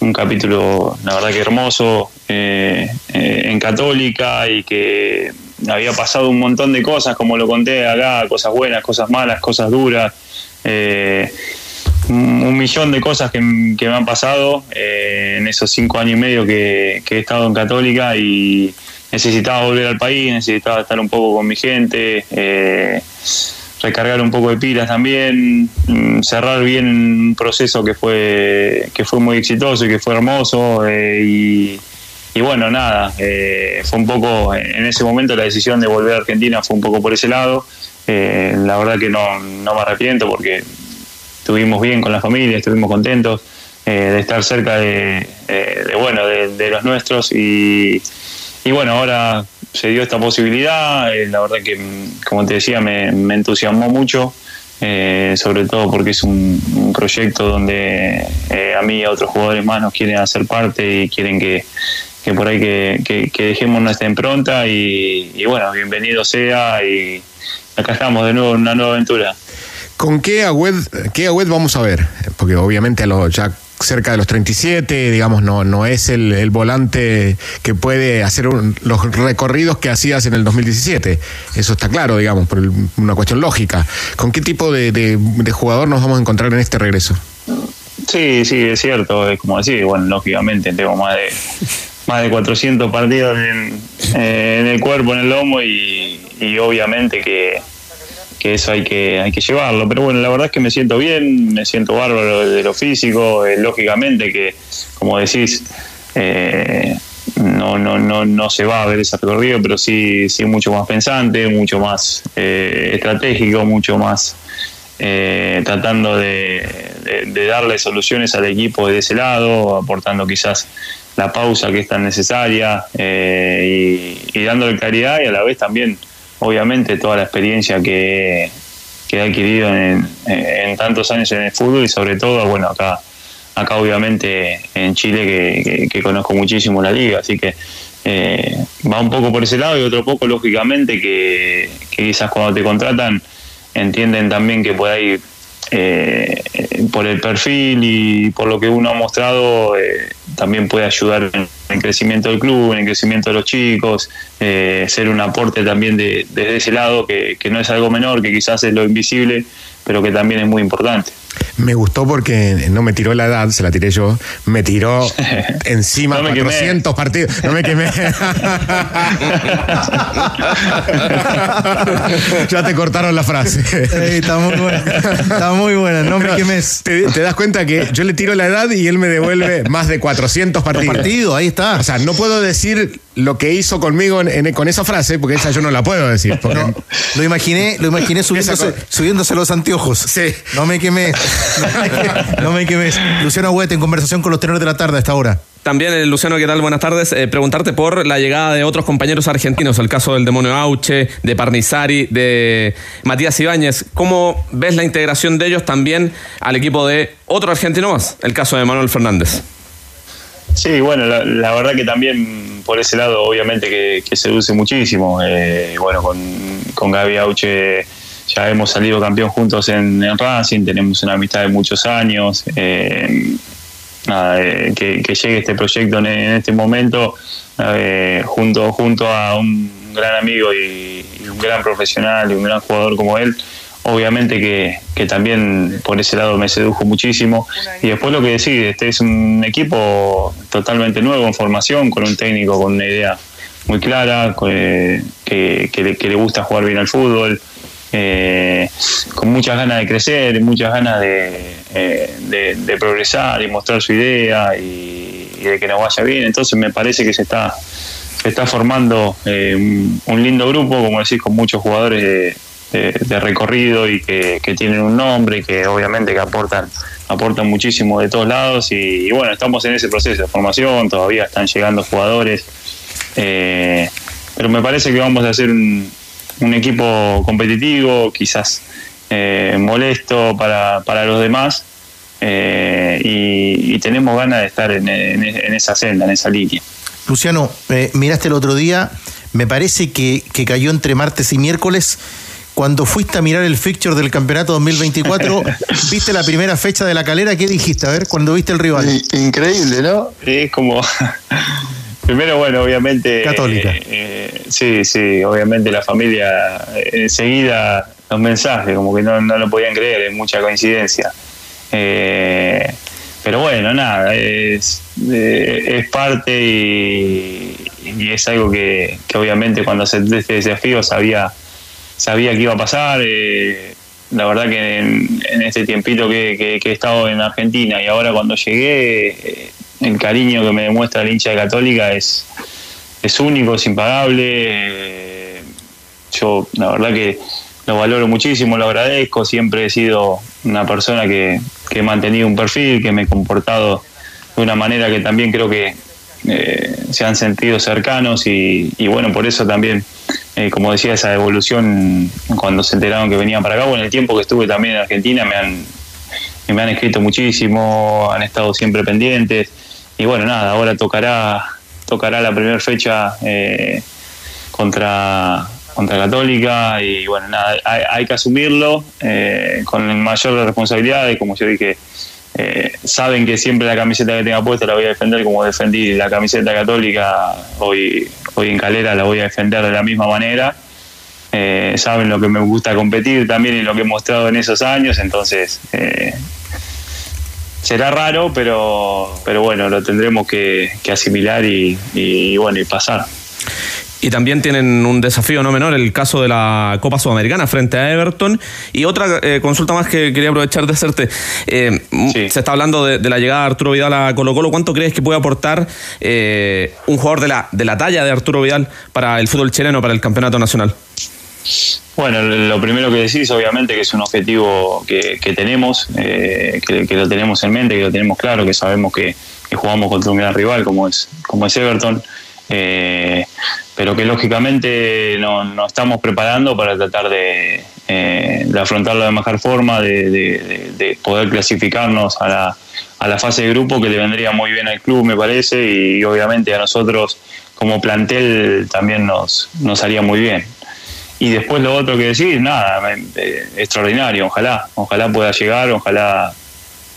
un capítulo, la verdad que hermoso, eh, eh, en Católica y que había pasado un montón de cosas, como lo conté acá, cosas buenas, cosas malas, cosas duras. un millón de cosas que, me han pasado en esos cinco años y medio que he estado en Católica y necesitaba volver al país, necesitaba estar un poco con mi gente, eh, recargar un poco de pilas también, mm, cerrar bien un proceso que fue, que fue muy exitoso y que fue hermoso eh, y, y bueno, nada, eh, fue un poco, en ese momento la decisión de volver a Argentina fue un poco por ese lado. Eh, la verdad que no, no me arrepiento porque estuvimos bien con la familia, estuvimos contentos de estar cerca de, de, bueno, de los nuestros y, y bueno, ahora se dio esta posibilidad, eh, la verdad que, como te decía, me, entusiasmó mucho, eh, sobre todo porque es un, un proyecto donde eh, a mí y a otros jugadores más nos quieren hacer parte y quieren que, que por ahí que, que- dejemos nuestra impronta y, y bueno, bienvenido sea y acá estamos de nuevo en una nueva aventura. ¿Con qué Agüed, qué Agüed vamos a ver? Porque obviamente los ya cerca de los 37, digamos, no, no es el, el volante que puede hacer los recorridos que hacías en el 2017. Eso está claro, digamos, por una cuestión lógica. ¿Con qué tipo de, jugador nos vamos a encontrar en este regreso? Sí, sí, es cierto, es como decir, bueno, lógicamente tengo más de más de 400 partidos en, eh, en el cuerpo, en el lomo y, y obviamente que, que eso hay que hay que llevarlo, pero bueno, la verdad es que me siento bien, me siento bárbaro de lo físico, eh, lógicamente que, como decís, eh, no, no, no, no se va a ver ese recorrido, pero sí, sí mucho más pensante, mucho más eh, estratégico, mucho más eh, tratando de, darle soluciones al equipo de ese lado, aportando quizás la pausa que es tan necesaria eh, y, y dándole claridad y a la vez también, obviamente, toda la experiencia que, que he adquirido en, en tantos años en el fútbol y sobre todo, bueno, acá, acá obviamente en Chile que, que- conozco muchísimo la liga, así que eh, va un poco por ese lado y otro poco, lógicamente, que, que quizás cuando te contratan entienden también que por ahí, eh, por el perfil y por lo que uno ha mostrado, eh, también puede ayudar en el crecimiento del club, en el crecimiento de los chicos, eh, ser un aporte también de, desde ese lado, que, que no es algo menor, que quizás es lo invisible, pero que también es muy importante. Me gustó porque no me tiró la edad, se la tiré yo, me tiró *laughs* encima No me quemé. 400 partidos. No me quemé. *laughs* ya te cortaron la frase. está muy buena. Está muy buena, no me quemes. Te, te das cuenta que yo le tiro la edad y él me devuelve más de 400 partidos. partidos, ahí está. O sea, no puedo decir lo que hizo conmigo en- en- con esa frase, porque esa yo no la puedo decir. porque- Lo imaginé, lo imaginé subiéndose, subiéndose los anteojos. Sí. No me quemé. *laughs* No me quemes. Luciano Agüete en conversación con los tenores de la tarde a esta hora. También, eh, Luciano, ¿qué tal? Buenas tardes. Eh, preguntarte por la llegada de otros compañeros argentinos, el caso del demonio Auche, de Parnizari, de Matías Ibáñez. ¿Cómo ves la integración de ellos también al equipo de otro argentino más? El caso de Manuel Fernández. Sí, bueno, la, la verdad que también por ese lado obviamente que, que seduce muchísimo. Eh, bueno, con, con Gaby Auche ya hemos salido campeón juntos en, Racing, tenemos una amistad de muchos años. Eh, nada, eh, que, que llegue este proyecto en, este momento eh, junto, junto a un gran amigo y, un gran profesional y un gran jugador como él, obviamente que, que también por ese lado me sedujo muchísimo. Y después lo que decís, este es un equipo totalmente nuevo en formación, con un técnico con una idea muy clara, que, que, que le gusta jugar bien al fútbol, eh, con muchas ganas de crecer, muchas ganas de, eh, de, progresar y mostrar su idea y, de que nos vaya bien. Entonces me parece que se está, se está formando eh, un, lindo grupo, como decís, con muchos jugadores de, de- de recorrido y que, que tienen un nombre y que obviamente que aportan aportan muchísimo de todos lados y, y bueno, estamos en ese proceso de formación, todavía están llegando jugadores, eh, pero me parece que vamos a hacer un, un equipo competitivo, quizás eh, molesto para, para los demás eh, y, y tenemos ganas de estar en, en- en esa senda, en esa línea. Luciano, eh, miraste el otro día, me parece que, que cayó entre martes y miércoles. Cuando fuiste a mirar el fixture del campeonato 2024, *laughs* viste la primera fecha de la calera, ¿qué dijiste? A ver, cuando viste el rival. Increíble, ¿no? Es como. Primero, bueno, obviamente. Católica. eh, eh, sí, sí, obviamente la familia eh, enseguida los mensajes, como que no, no lo podían creer, es mucha coincidencia. Eh, pero bueno, nada, es, es parte y, y es algo que, que obviamente cuando acepté este desafío sabía, sabía que iba a pasar. la verdad que en, en este tiempito que, que- que he estado en Argentina y ahora cuando llegué, el cariño que me demuestra el hincha de Católica es, es único, es impagable. eh, yo la verdad que lo valoro muchísimo, lo agradezco. Siempre he sido una persona que, que he mantenido un perfil, que me he comportado de una manera que también creo que eh, se han sentido cercanos y, bueno, por eso también, eh, como decía, esa evolución cuando se enteraron que venía para acá, bueno, el tiempo que estuve también en Argentina me han, me han escrito muchísimo, han estado siempre pendientes y bueno, nada, ahora tocará, tocará la primera fecha eh, contra contra Católica y bueno, nada, hay, que asumirlo eh, con mayor de responsabilidades, como yo dije, eh, saben que siempre la camiseta que tenga puesta la voy a defender como defendí la camiseta católica, hoy, hoy en Calera la voy a defender de la misma manera. Eh, saben lo que me gusta competir también y lo que he mostrado en esos años, entonces será raro, pero, pero bueno, lo tendremos que, que asimilar y, y, bueno, y pasar. Y también tienen un desafío no menor, el caso de la Copa Sudamericana frente a Everton. Y otra eh, consulta más que quería aprovechar de hacerte. Eh, Se está hablando de, de la llegada de Arturo Vidal a Colo Colo. ¿Cuánto crees que puede aportar eh, un jugador de la, de la talla de Arturo Vidal para el fútbol chileno, para el campeonato nacional? Bueno, lo primero que decís, obviamente, que es un objetivo que, que tenemos, eh, que, lo tenemos en mente, que lo tenemos claro, que sabemos que, jugamos contra un gran rival como es, como es Everton, eh, pero que lógicamente no, nos estamos preparando para tratar de, eh, de afrontarlo de mejor forma, de, de- de- de poder clasificarnos a la, a la fase de grupo que le vendría muy bien al club, me parece, y, obviamente a nosotros como plantel también nos, nos haría muy bien. Y después lo otro que decir, nada, extraordinario, ojalá, ojalá pueda llegar, ojalá,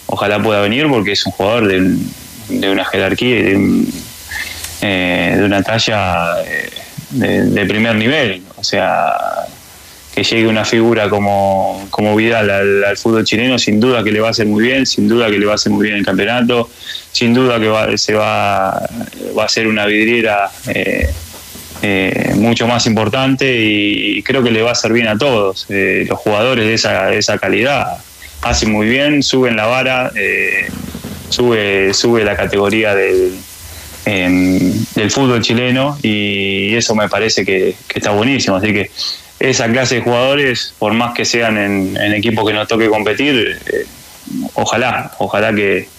ojalá pueda venir, porque es un jugador de, un- de una jerarquía y de, eh, de una talla eh, de, de primer nivel. O sea, que llegue una figura como, como Vidal al, al fútbol chileno, sin duda que le va a hacer muy bien, sin duda que le va a hacer muy bien el campeonato, sin duda que va, se va, va a ser una vidriera eh, eh, mucho más importante y, creo que le va a hacer bien a todos. Eh, los jugadores de esa, de esa calidad hacen muy bien, suben la vara, eh, sube, sube la categoría del, em, del fútbol chileno y eso me parece que, que está buenísimo. Así que esa clase de jugadores, por más que sean en, en equipos que nos toque competir, eh, ojalá, ojalá que,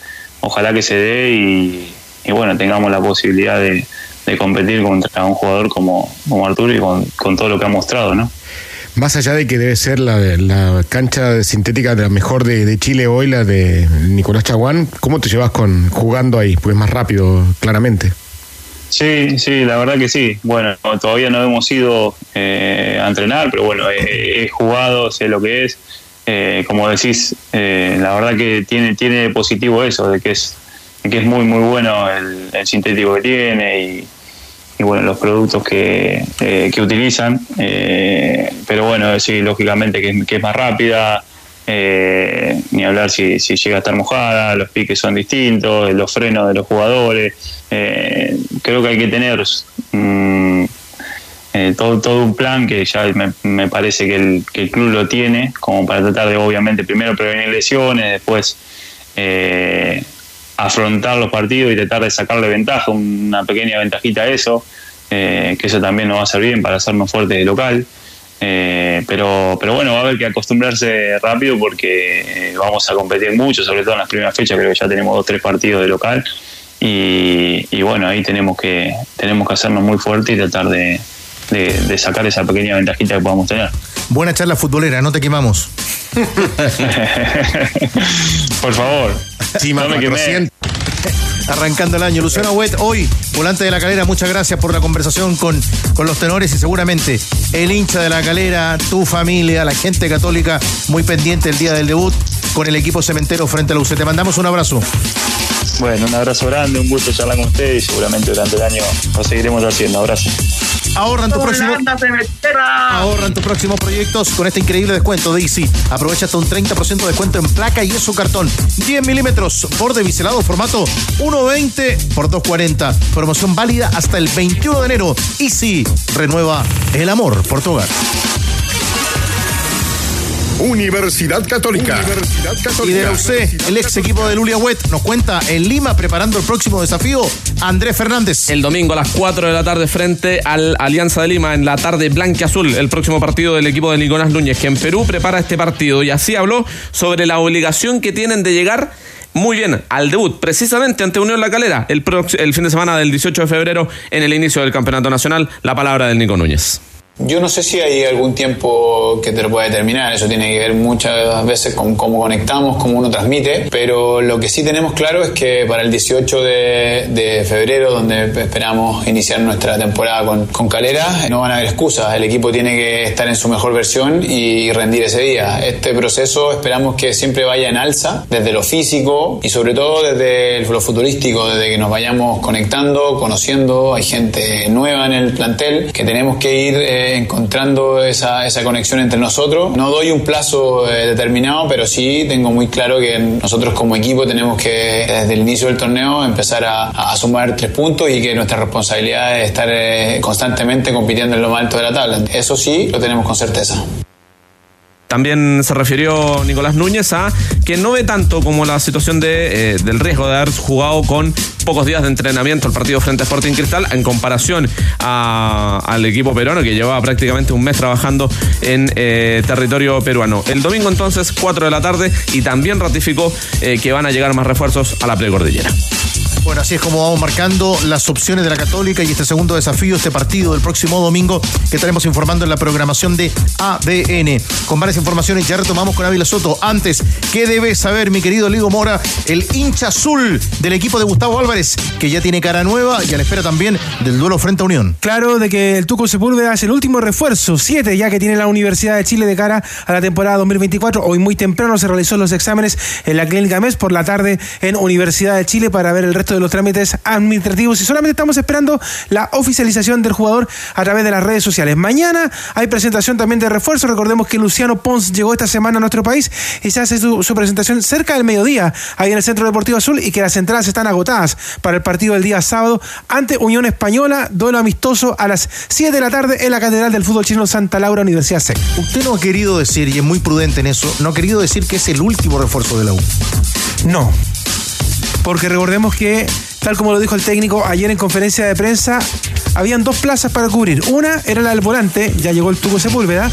ojalá que se dé y, y bueno, tengamos la posibilidad de, de competir contra un jugador como, como Arturo y con, con todo lo que ha mostrado, ¿no? Más allá de que debe ser la, la cancha sintética de la mejor de, de Chile hoy, la de Nicolás Chaguán, ¿cómo te llevas con jugando ahí? Pues más rápido, claramente. Sí, sí, la verdad que sí. Bueno, todavía no hemos ido eh, a entrenar, pero bueno, he, he jugado, sé lo que es. Eh, como decís, eh, la verdad que tiene, tiene positivo eso, de que es, de que es muy, muy bueno el, el sintético que tiene y, y bueno, los productos que, eh, que utilizan. Eh, pero bueno, sí, lógicamente que, que es más rápida, eh, ni hablar si, si llega a estar mojada, los piques son distintos, los frenos de los jugadores. Eh, creo que hay que tener mm, eh, todo, todo un plan que ya me, parece que el, que el club lo tiene, como para tratar de, obviamente, primero prevenir lesiones, después afrontar los partidos y tratar de sacarle ventaja, una pequeña ventajita a eso, eh, que eso también nos va a servir para hacernos fuertes de local. Eh, pero, pero bueno, va a haber que acostumbrarse rápido porque eh, vamos a competir mucho, sobre todo en las primeras fechas, creo que ya tenemos dos, tres partidos de local. Y, y bueno, ahí tenemos que, tenemos que hacernos muy fuertes y tratar de, de- de sacar esa pequeña ventajita que podamos tener. Buena charla futbolera, no te quemamos. *laughs* Por favor. Sí, no me quemé. Arrancando el año. Luciano Huet, hoy, volante de la calera, muchas gracias por la conversación con, con los tenores y seguramente el hincha de la calera, tu familia, la gente católica, muy pendiente el día del debut con el equipo cementero frente a la UC. Te mandamos un abrazo. Bueno, un abrazo grande, un gusto charlar con ustedes y seguramente durante el año lo seguiremos haciendo. Abrazo. Ahorran tu próximo. Ahorran tus próximos proyectos con este increíble descuento de Easy. Aprovecha hasta un 30% de descuento en placa y eso cartón. 10 milímetros, borde biselado, formato 1.20 por 2.40. Promoción válida hasta el 21 de enero. Easy renueva el amor por tu hogar. Universidad Católica. Universidad Católica. Y de la UC, el ex equipo de Lulia Wet nos cuenta en Lima preparando el próximo desafío, Andrés Fernández. El domingo a las 4 de la tarde frente al Alianza de Lima en la tarde blanca azul, el próximo partido del equipo de Nicolás Núñez, que en Perú prepara este partido y así habló sobre la obligación que tienen de llegar muy bien al debut, precisamente ante Unión La Calera, el fin de semana del 18 de febrero en el inicio del Campeonato Nacional. La palabra del Nico Núñez. Yo no sé si hay algún tiempo que te lo pueda determinar, eso tiene que ver muchas veces con cómo conectamos, cómo uno transmite, pero lo que sí tenemos claro es que para el 18 de, de febrero, donde esperamos iniciar nuestra temporada con, con Calera, no van a haber excusas, el equipo tiene que estar en su mejor versión y rendir ese día. Este proceso esperamos que siempre vaya en alza, desde lo físico y sobre todo desde lo futurístico, desde que nos vayamos conectando, conociendo, hay gente nueva en el plantel que tenemos que ir eh, encontrando esa, esa conexión entre nosotros. No doy un plazo eh, determinado, pero sí tengo muy claro que nosotros como equipo tenemos que desde el inicio del torneo empezar a, a sumar tres puntos y que nuestra responsabilidad es estar eh, constantemente compitiendo en lo más alto de la tabla. Eso sí, lo tenemos con certeza. También se refirió Nicolás Núñez a que no ve tanto como la situación de, eh, del riesgo de haber jugado con pocos días de entrenamiento el partido frente a Sporting Cristal en comparación al equipo peruano que llevaba prácticamente un mes trabajando en eh, territorio peruano. El domingo entonces, 4 de la tarde, y también ratificó eh, que van a llegar más refuerzos a la precordillera. Bueno, así es como vamos marcando las opciones de la Católica y este segundo desafío, este partido del próximo domingo que estaremos informando en la programación de ADN. Con varias informaciones ya retomamos con Ávila Soto. Antes, ¿qué debe saber mi querido Ligo Mora, el hincha azul del equipo de Gustavo Álvarez, que ya tiene cara nueva y a la espera también del duelo frente a Unión? Claro, de que el Tuco Sepúlveda es el último refuerzo, siete ya que tiene la Universidad de Chile de cara a la temporada 2024. Hoy muy temprano se realizó los exámenes en la Clínica MES por la tarde en Universidad de Chile para ver el resto de los trámites administrativos y solamente estamos esperando la oficialización del jugador a través de las redes sociales. Mañana hay presentación también de refuerzo. Recordemos que Luciano Pons llegó esta semana a nuestro país y se hace su, su presentación cerca del mediodía ahí en el Centro Deportivo Azul y que las entradas están agotadas para el partido del día sábado ante Unión Española, duelo amistoso a las 7 de la tarde en la Catedral del Fútbol Chino Santa Laura, Universidad SEC. Usted no ha querido decir, y es muy prudente en eso, no ha querido decir que es el último refuerzo de la U. No. Porque recordemos que, tal como lo dijo el técnico ayer en conferencia de prensa, habían dos plazas para cubrir. Una era la del volante, ya llegó el Tuco Sepúlveda,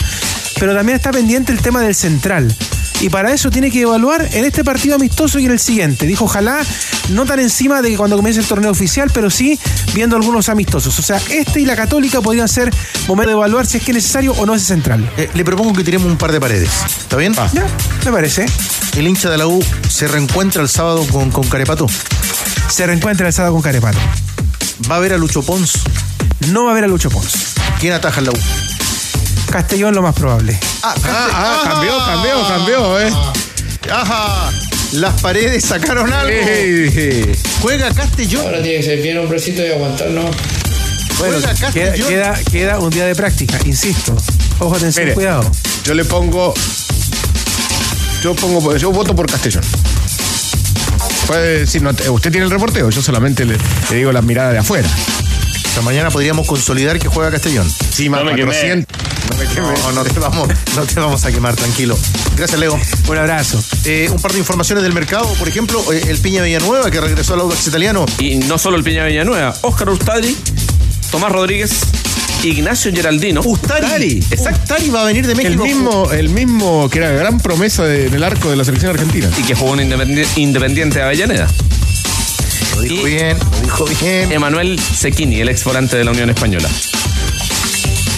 pero también está pendiente el tema del central. Y para eso tiene que evaluar en este partido amistoso y en el siguiente. Dijo, ojalá no tan encima de que cuando comience el torneo oficial, pero sí viendo algunos amistosos. O sea, este y la Católica podrían ser momento de evaluar si es que es necesario o no ese central. Eh, le propongo que tiremos un par de paredes. ¿Está bien? Ya, me parece. El hincha de la U se reencuentra el sábado con, con Carepato. Se reencuentra el sábado con Carepato. ¿Va a ver a Lucho Pons? No va a ver a Lucho Pons. ¿Quién ataja en la U? Castellón lo más probable. Ah, Ah, ah, cambió, cambió, cambió, eh. Ajá. Las paredes sacaron algo. Ey. Juega Castellón. Ahora tiene que ser bien hombrecito y aguantarnos. Bueno, Juega queda, Castellón. queda, queda un día de práctica, insisto. Ojo, atención, Mire, cuidado. Yo le pongo. Yo pongo. Yo voto por Castellón. Puede decir, no, usted tiene el reporteo, yo solamente le, le digo la mirada de afuera. Esta mañana podríamos consolidar que juega Castellón. Sí, más No me quemé. 400. *laughs* No te vamos, no te vamos a quemar, tranquilo. Gracias, Leo. Un abrazo. Eh, un par de informaciones del mercado, por ejemplo, eh, el Piña Villanueva que regresó al Audax italiano. Y no solo el Piña Villanueva, Óscar Ustadri, Tomás Rodríguez Ignacio Geraldino. Ustari. Exacto. Ustari va a venir de El México. mismo, el mismo que era gran promesa de- en el arco de la selección argentina. Y que jugó en Independi- Independiente de Avellaneda. Lo dijo bien, lo dijo bien. Emanuel Sequini, el ex volante de la Unión Española.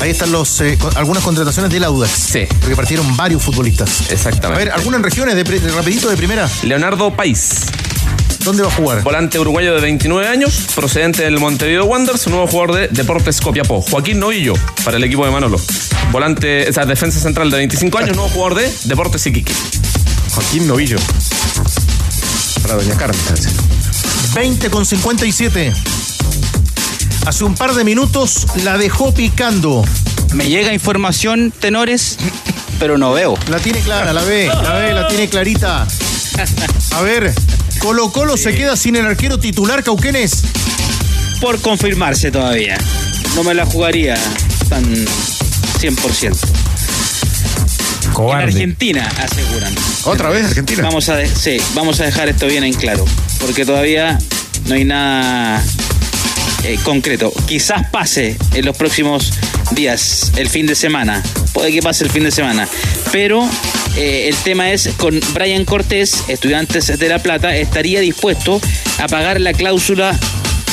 Ahí están los, eh, con- algunas contrataciones del Audax. Sí. Porque partieron varios futbolistas. A Exactamente. ver, algunas regiones de, rapidito de primera. Leonardo País. ¿Dónde va a jugar? Volante uruguayo de 29 años, procedente del Montevideo Wanderers, nuevo jugador de Deportes Copiapó. Joaquín Novillo, para el equipo de Manolo. Volante, o sea, defensa central de 25 años, nuevo jugador de Deportes Iquique. Joaquín Novillo. Para Doña Carmen. parece. 20 con 57. Hace un par de minutos la dejó picando. Me llega información, tenores, pero no veo. La tiene clara, la ve, la ve, la tiene clarita. A ver, Colo Colo se queda sin el arquero titular Cauquenes. Por confirmarse todavía. No me la jugaría tan 100%. En Argentina aseguran. ¿Otra vez Argentina? Vamos a, de- sí, vamos a dejar esto bien en claro, porque todavía no hay nada eh, concreto. Quizás pase en los próximos días, el fin de semana. Puede que pase el fin de semana. Pero eh, el tema es, con Brian Cortés, estudiantes de La Plata, estaría dispuesto a pagar la cláusula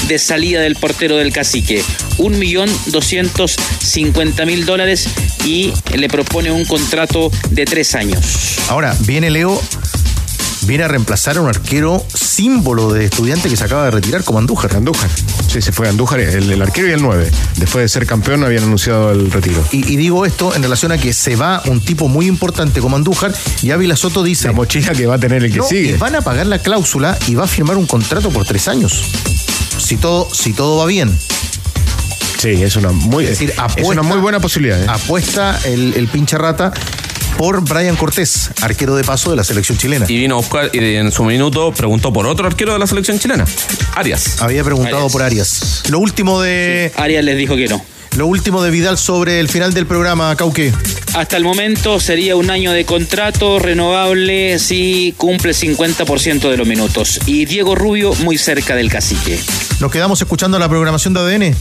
de salida del portero del cacique. Un millón doscientos cincuenta mil dólares y le propone un contrato de tres años. Ahora, viene Leo, viene a reemplazar a un arquero símbolo de estudiante que se acaba de retirar como Andújar. Andújar. Sí, se fue Andújar, el, el arquero y el 9. Después de ser campeón habían anunciado el retiro. Y, y digo esto en relación a que se va un tipo muy importante como Andújar y Ávila Soto dice... La mochila que va a tener el que No, sigue. y van a pagar la cláusula y va a firmar un contrato por tres años. Si todo, si todo va bien. Sí, es una muy, Es decir, es una muy buena posibilidad. ¿eh? Apuesta el, el pincha rata por Brian Cortés, arquero de paso de la selección chilena. Y vino a buscar, y en su minuto preguntó por otro arquero de la selección chilena, Arias. Había preguntado por Arias. Lo último de. Arias les dijo que no. Lo último de Vidal sobre el final del programa, Cauque. Hasta el momento sería un año de contrato renovable si cumple 50% de los minutos. Y Diego Rubio muy cerca del cacique. Nos quedamos escuchando la programación de ADN.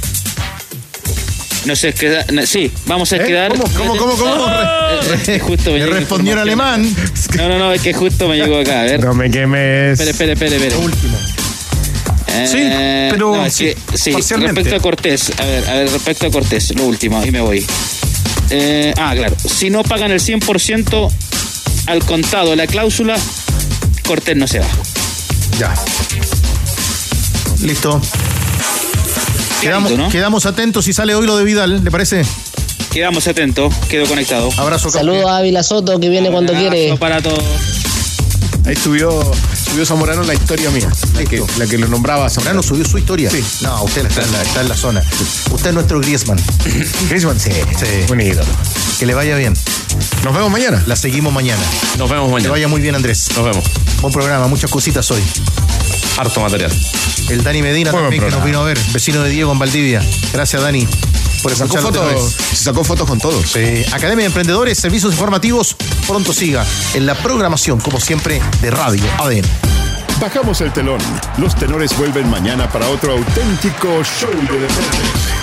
No sé, queda- sí, vamos a ¿Eh? quedar. ¿Cómo, cómo, cómo, cómo? *laughs* Justo me respondió en alemán. No, no, no, es que justo me llegó acá. A ver. No me quemes. Espere, espere, espere, espere. Lo último. Eh, Sí, pero no, sí, sí, respecto a Cortés, a ver, a ver, respecto a Cortés, lo último, y me voy. Eh, ah, claro, si no pagan el 100% al contado la cláusula, Cortés no se va. Ya. Listo. Quedamos, ¿no? quedamos atentos si sale hoy lo de Vidal, ¿le parece? Quedamos atentos, quedo conectado. Abrazo. Saludos a Ávila Soto que viene cuando quiere. para todos. Ahí subió, subió Zamorano la historia mía. La que, la que lo nombraba Zamorano subió su historia. Sí. No, usted está en, la, está en la zona. Usted es nuestro Griezmann. *coughs* Griezmann, sí. Sí. Un ídolo. Que le vaya bien. Nos vemos mañana. La seguimos mañana. Nos vemos Que mañana. vaya muy bien, Andrés. Nos vemos. Buen programa, muchas cositas hoy. Harto material. El Dani Medina buen también que nos vino a ver, vecino de Diego en Valdivia. Gracias, Dani, por Sacó escucharnos otra fotos, se sacó fotos con todos. Sí. Academia de Emprendedores, Servicios Informativos, pronto siga en la programación, como siempre, de Radio ADN. Bajamos el telón. Los tenores vuelven mañana para otro auténtico show de deportes.